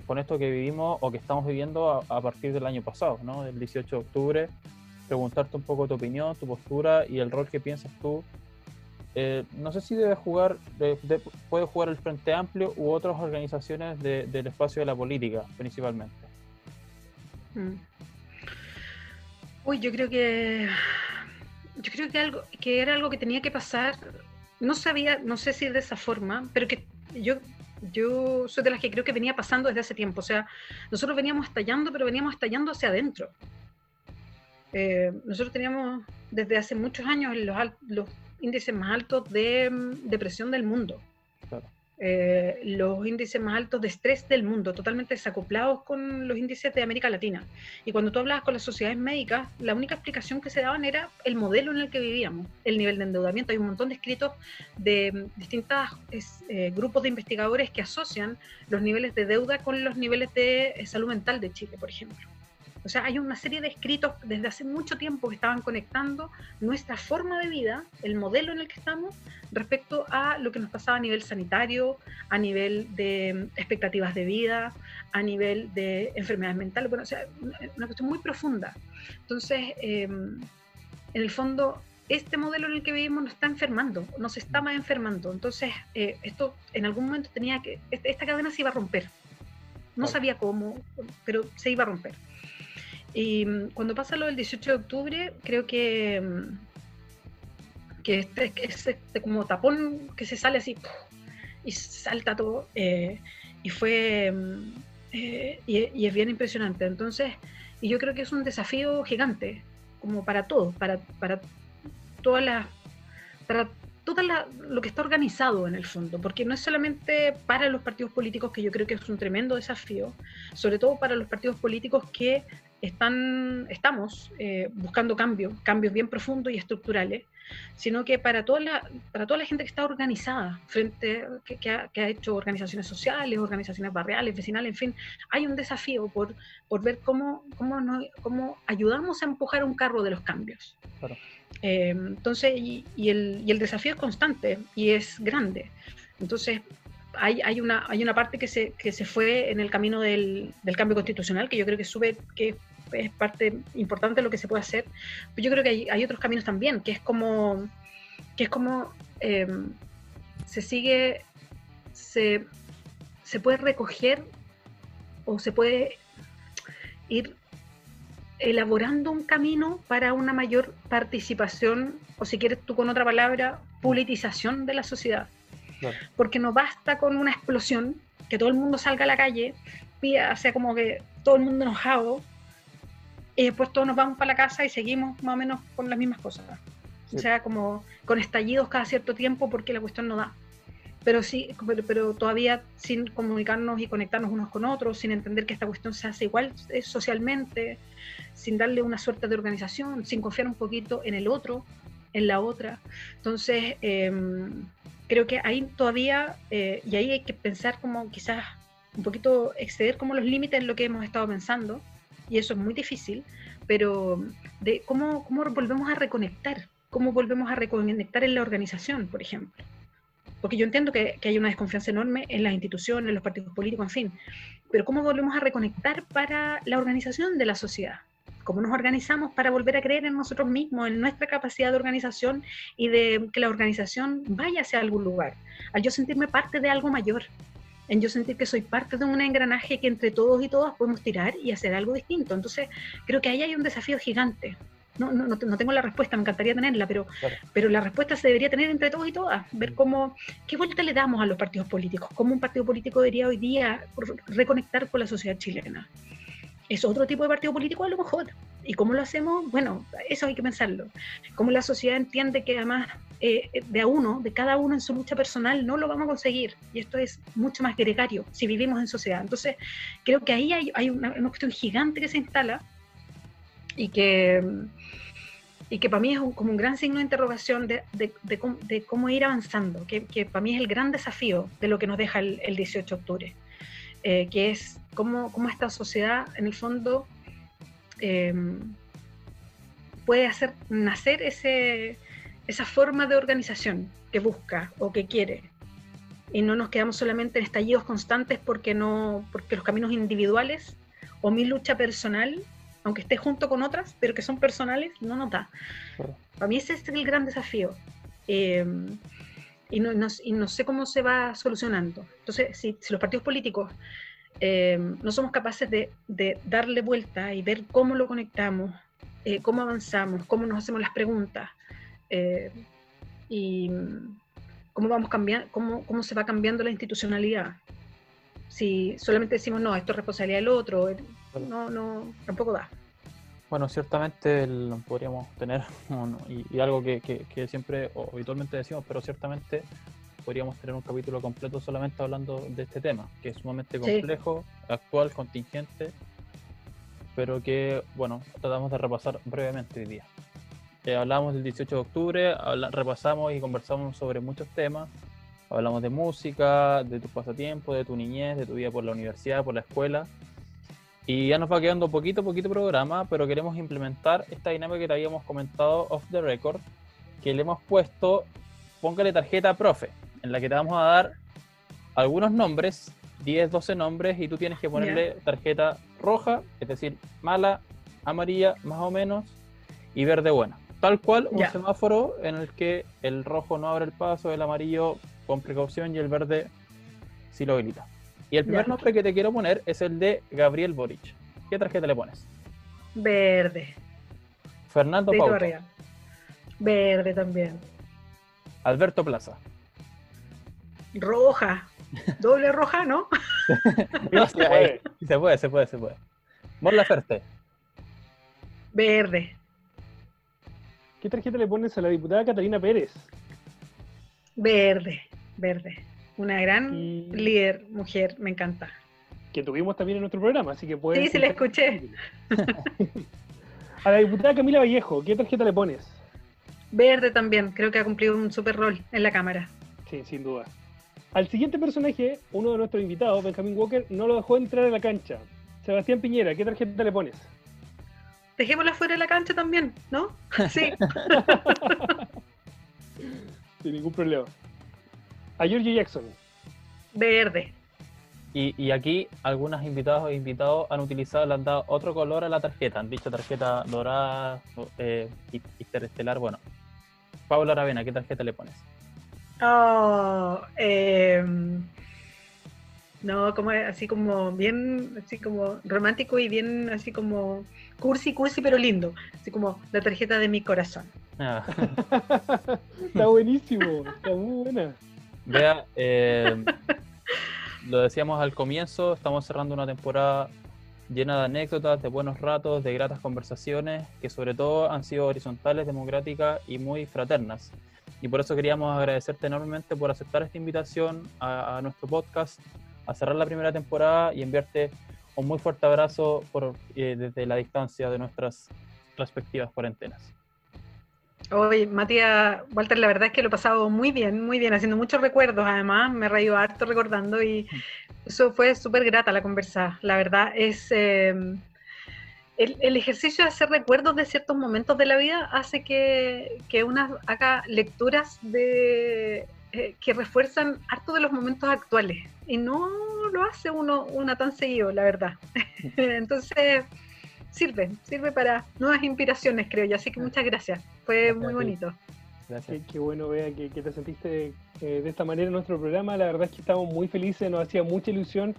con esto que vivimos o que estamos viviendo a, partir del año pasado, ¿no? del 18 de octubre, preguntarte un poco tu opinión, tu postura y el rol que piensas tú. Eh, no sé si debe jugar, puede jugar el Frente Amplio u otras organizaciones del espacio de la política, principalmente. Mm. Uy, yo creo que yo creo que algo que era algo que tenía que pasar. No sabía, no sé si de esa forma, pero que yo yo soy de las que creo que venía pasando desde hace tiempo. O sea, nosotros veníamos estallando, pero veníamos estallando hacia adentro. Eh, nosotros teníamos desde hace muchos años los, los índices más altos de mm, depresión del mundo. Eh, los índices más altos de estrés del mundo, totalmente desacoplados con los índices de América Latina. Y cuando tú hablabas con las sociedades médicas, la única explicación que se daban era el modelo en el que vivíamos, el nivel de endeudamiento. Hay un montón de escritos de distintos eh, grupos de investigadores que asocian los niveles de deuda con los niveles de eh, salud mental de Chile, por ejemplo. O sea, hay una serie de escritos desde hace mucho tiempo que estaban conectando nuestra forma de vida, el modelo en el que estamos, respecto a lo que nos pasaba a nivel sanitario, a nivel de mm, expectativas de vida, a nivel de enfermedades mentales. Bueno, o sea, una cuestión muy profunda. Entonces, em, en el fondo, este modelo en el que vivimos nos está enfermando, nos está más enfermando. Entonces, eh, esto en algún momento tenía que, este, esta cadena se iba a romper. No sabía cómo, pero se iba a romper. Y mm, cuando pasa lo del 18 de octubre, creo que, mm, que este, este, como tapón que se sale así y salta todo, eh, y fue mm, eh, y, es bien impresionante. Entonces, y yo creo que es un desafío gigante, como para todos, para, para todas las para todo lo que está organizado en el fondo, porque no es solamente para los partidos políticos, que yo creo que es un tremendo desafío, sobre todo para los partidos políticos que están, estamos eh, buscando cambios, cambios bien profundos y estructurales, sino que para toda la, para toda la gente que está organizada, frente, que, ha, hecho organizaciones sociales, organizaciones barriales, vecinales, en fin, hay un desafío por, por ver cómo, cómo, cómo ayudamos a empujar un carro de los cambios. Eh, entonces, y, el, y el desafío es constante y es grande. Entonces, hay, hay, una, hay una parte que se, que se fue en el camino del, del, cambio constitucional, que yo creo que sube, que es parte importante de lo que se puede hacer. Pero yo creo que hay, hay otros caminos también, que es como, que es como eh, se sigue, se, se puede recoger o se puede ir elaborando un camino para una mayor participación, o si quieres tú con otra palabra, politización de la sociedad. Porque no basta con una explosión, que todo el mundo salga a la calle, pida, sea como que todo el mundo enojado, y después todos nos vamos para la casa y seguimos más o menos con las mismas cosas. O sea, como con estallidos cada cierto tiempo porque la cuestión no da. Pero sí, pero, todavía sin comunicarnos y conectarnos unos con otros, sin entender que esta cuestión se hace igual socialmente, sin darle una suerte de organización, sin confiar un poquito en el otro, en la otra. Entonces, em, creo que ahí todavía, eh, y ahí hay que pensar como quizás un poquito exceder como los límites en lo que hemos estado pensando, y eso es muy difícil, pero de cómo, cómo volvemos a reconectar, cómo volvemos a reconectar en la organización, por ejemplo. Porque yo entiendo que, que hay una desconfianza enorme en las instituciones, en los partidos políticos, en fin, pero cómo volvemos a reconectar para la organización de la sociedad, cómo nos organizamos para volver a creer en nosotros mismos, en nuestra capacidad de organización y de que la organización vaya hacia algún lugar, al yo sentirme parte de algo mayor, en yo sentir que soy parte de un engranaje que entre todos y todas podemos tirar y hacer algo distinto. Entonces, creo que ahí hay un desafío gigante. No, no, no, tengo la respuesta, me encantaría tenerla, pero, pero la respuesta se debería tener entre todos y todas, ver cómo, qué vuelta le damos a los partidos políticos, cómo un partido político debería hoy día reconectar con la sociedad chilena es otro tipo de partido político a lo mejor. ¿Y cómo lo hacemos? Bueno, eso hay que pensarlo. Cómo la sociedad entiende que además eh, de a uno, de cada uno en su lucha personal, no lo vamos a conseguir. Y esto es mucho más gregario si vivimos en sociedad. Entonces, creo que ahí hay, una, cuestión gigante que se instala y que, y que para mí es como un gran signo de interrogación de, cómo, ir avanzando, que, para mí es el gran desafío de lo que nos deja el, el 18 de octubre. Eh, que es cómo, cómo, esta sociedad, en el fondo, em, puede hacer nacer ese, esa forma de organización que busca o que quiere. Y no nos quedamos solamente en estallidos constantes porque, no, porque los caminos individuales o mi lucha personal, aunque esté junto con otras, pero que son personales, no nos da. Para mí ese es el gran desafío. Em, y no, sé cómo se va solucionando. Entonces, si, los partidos políticos eh, no somos capaces de, darle vuelta y ver cómo lo conectamos, eh, cómo avanzamos, cómo nos hacemos las preguntas eh, y cómo vamos cambiando, cómo, cómo se va cambiando la institucionalidad. Si solamente decimos no, esto es responsabilidad del otro, no, no, tampoco da. Bueno, ciertamente podríamos tener, y, algo que, siempre o habitualmente decimos, pero ciertamente podríamos tener un capítulo completo solamente hablando de este tema, que es sumamente complejo, actual, contingente, pero que, bueno, tratamos de repasar brevemente hoy día. Eh, hablamos del 18 de octubre, repasamos y conversamos sobre muchos temas. Hablamos de música, de tus pasatiempos, de tu niñez, de tu vida por la universidad, por la escuela. Y ya nos va quedando poquito, poquito programa, pero queremos implementar esta dinámica que te habíamos comentado off the record, que le hemos puesto, póngale tarjeta profe, en la que te vamos a dar algunos nombres, 10, 12 nombres, y tú tienes que ponerle tarjeta roja, es decir, mala, amarilla, más o menos, y verde buena. Tal cual un semáforo en el que el rojo no abre el paso, el amarillo con precaución y el verde sí lo habilita. Y el primer nombre que te quiero poner es el de Gabriel Boric. ¿Qué tarjeta le pones? Verde. Fernando Pauta. Verde también. Alberto Plaza. Roja. Doble roja, ¿no? no se puede. se puede, se puede, se puede. Morla Ferte. Verde. ¿Qué tarjeta le pones a la diputada Catalina Pérez? Verde, verde. Una gran líder, mujer, me encanta. Que tuvimos también en nuestro programa, así que puede. Sí, sí, la escuché. a la diputada Camila Vallejo, ¿qué tarjeta le pones? Verde también, creo que ha cumplido un super rol en la cámara. Sí, sin duda. Al siguiente personaje, uno de nuestros invitados, Benjamin Walker, no lo dejó entrar a la cancha. Sebastián Piñera, ¿qué tarjeta le pones? Dejémosla fuera de la cancha también, ¿no? Sí. Sin ningún problema. A George Jackson. Verde. Y, aquí algunos invitados e invitados han utilizado, le han dado otro color a la tarjeta. Han dicho tarjeta dorada, eh, interestelar. Bueno, Paula Aravena, ¿qué tarjeta le pones? Oh, em, no, como así como bien, así como romántico y bien así como cursi, cursi, pero lindo. Así como la tarjeta de mi corazón. Ah. está buenísimo, está muy buena. Vea, eh, lo decíamos al comienzo, estamos cerrando una temporada llena de anécdotas, de buenos ratos, de gratas conversaciones, que sobre todo han sido horizontales, democráticas y muy fraternas. Y por eso queríamos agradecerte enormemente por aceptar esta invitación a, nuestro podcast, a cerrar la primera temporada y enviarte un muy fuerte abrazo por, eh, desde la distancia de nuestras respectivas cuarentenas. Oye, Matías, Walter, la verdad es que lo he pasado muy bien, muy bien, haciendo muchos recuerdos, además, me he reído harto recordando y eso fue súper grata la conversa. La verdad es, em, el, ejercicio de hacer recuerdos de ciertos momentos de la vida hace que, que uno haga lecturas de, eh, que refuerzan harto de los momentos actuales y no lo hace uno una tan seguido, la verdad. Entonces sirve, sirve para nuevas inspiraciones, creo yo. Así que muchas gracias. Fue muy bonito. Gracias. Qué, bueno, Bea, que, te sentiste eh, de esta manera en nuestro programa. La verdad es que estamos muy felices, nos hacía mucha ilusión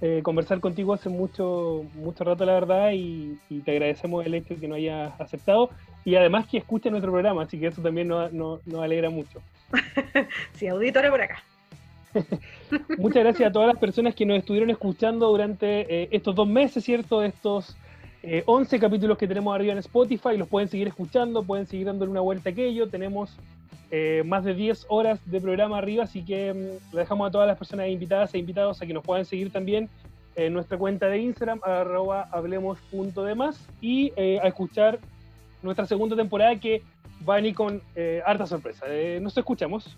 eh, conversar contigo hace mucho, mucho rato, la verdad, y, te agradecemos el hecho de que nos hayas aceptado y además que escuches nuestro programa, así que eso también nos, alegra mucho. sí, auditora por acá. Muchas gracias a todas las personas que nos estuvieron escuchando durante eh, estos dos meses, ¿cierto? Estos 11 eh, capítulos que tenemos arriba en Spotify, los pueden seguir escuchando, pueden seguir dándole una vuelta a aquello. Tenemos eh, más de 10 horas de programa arriba, así que mm, le dejamos a todas las personas invitadas e invitados a que nos puedan seguir también en nuestra cuenta de Instagram, arroba hablemos.demás, y eh, a escuchar nuestra segunda temporada que va a venir con harta sorpresa. nos escuchamos.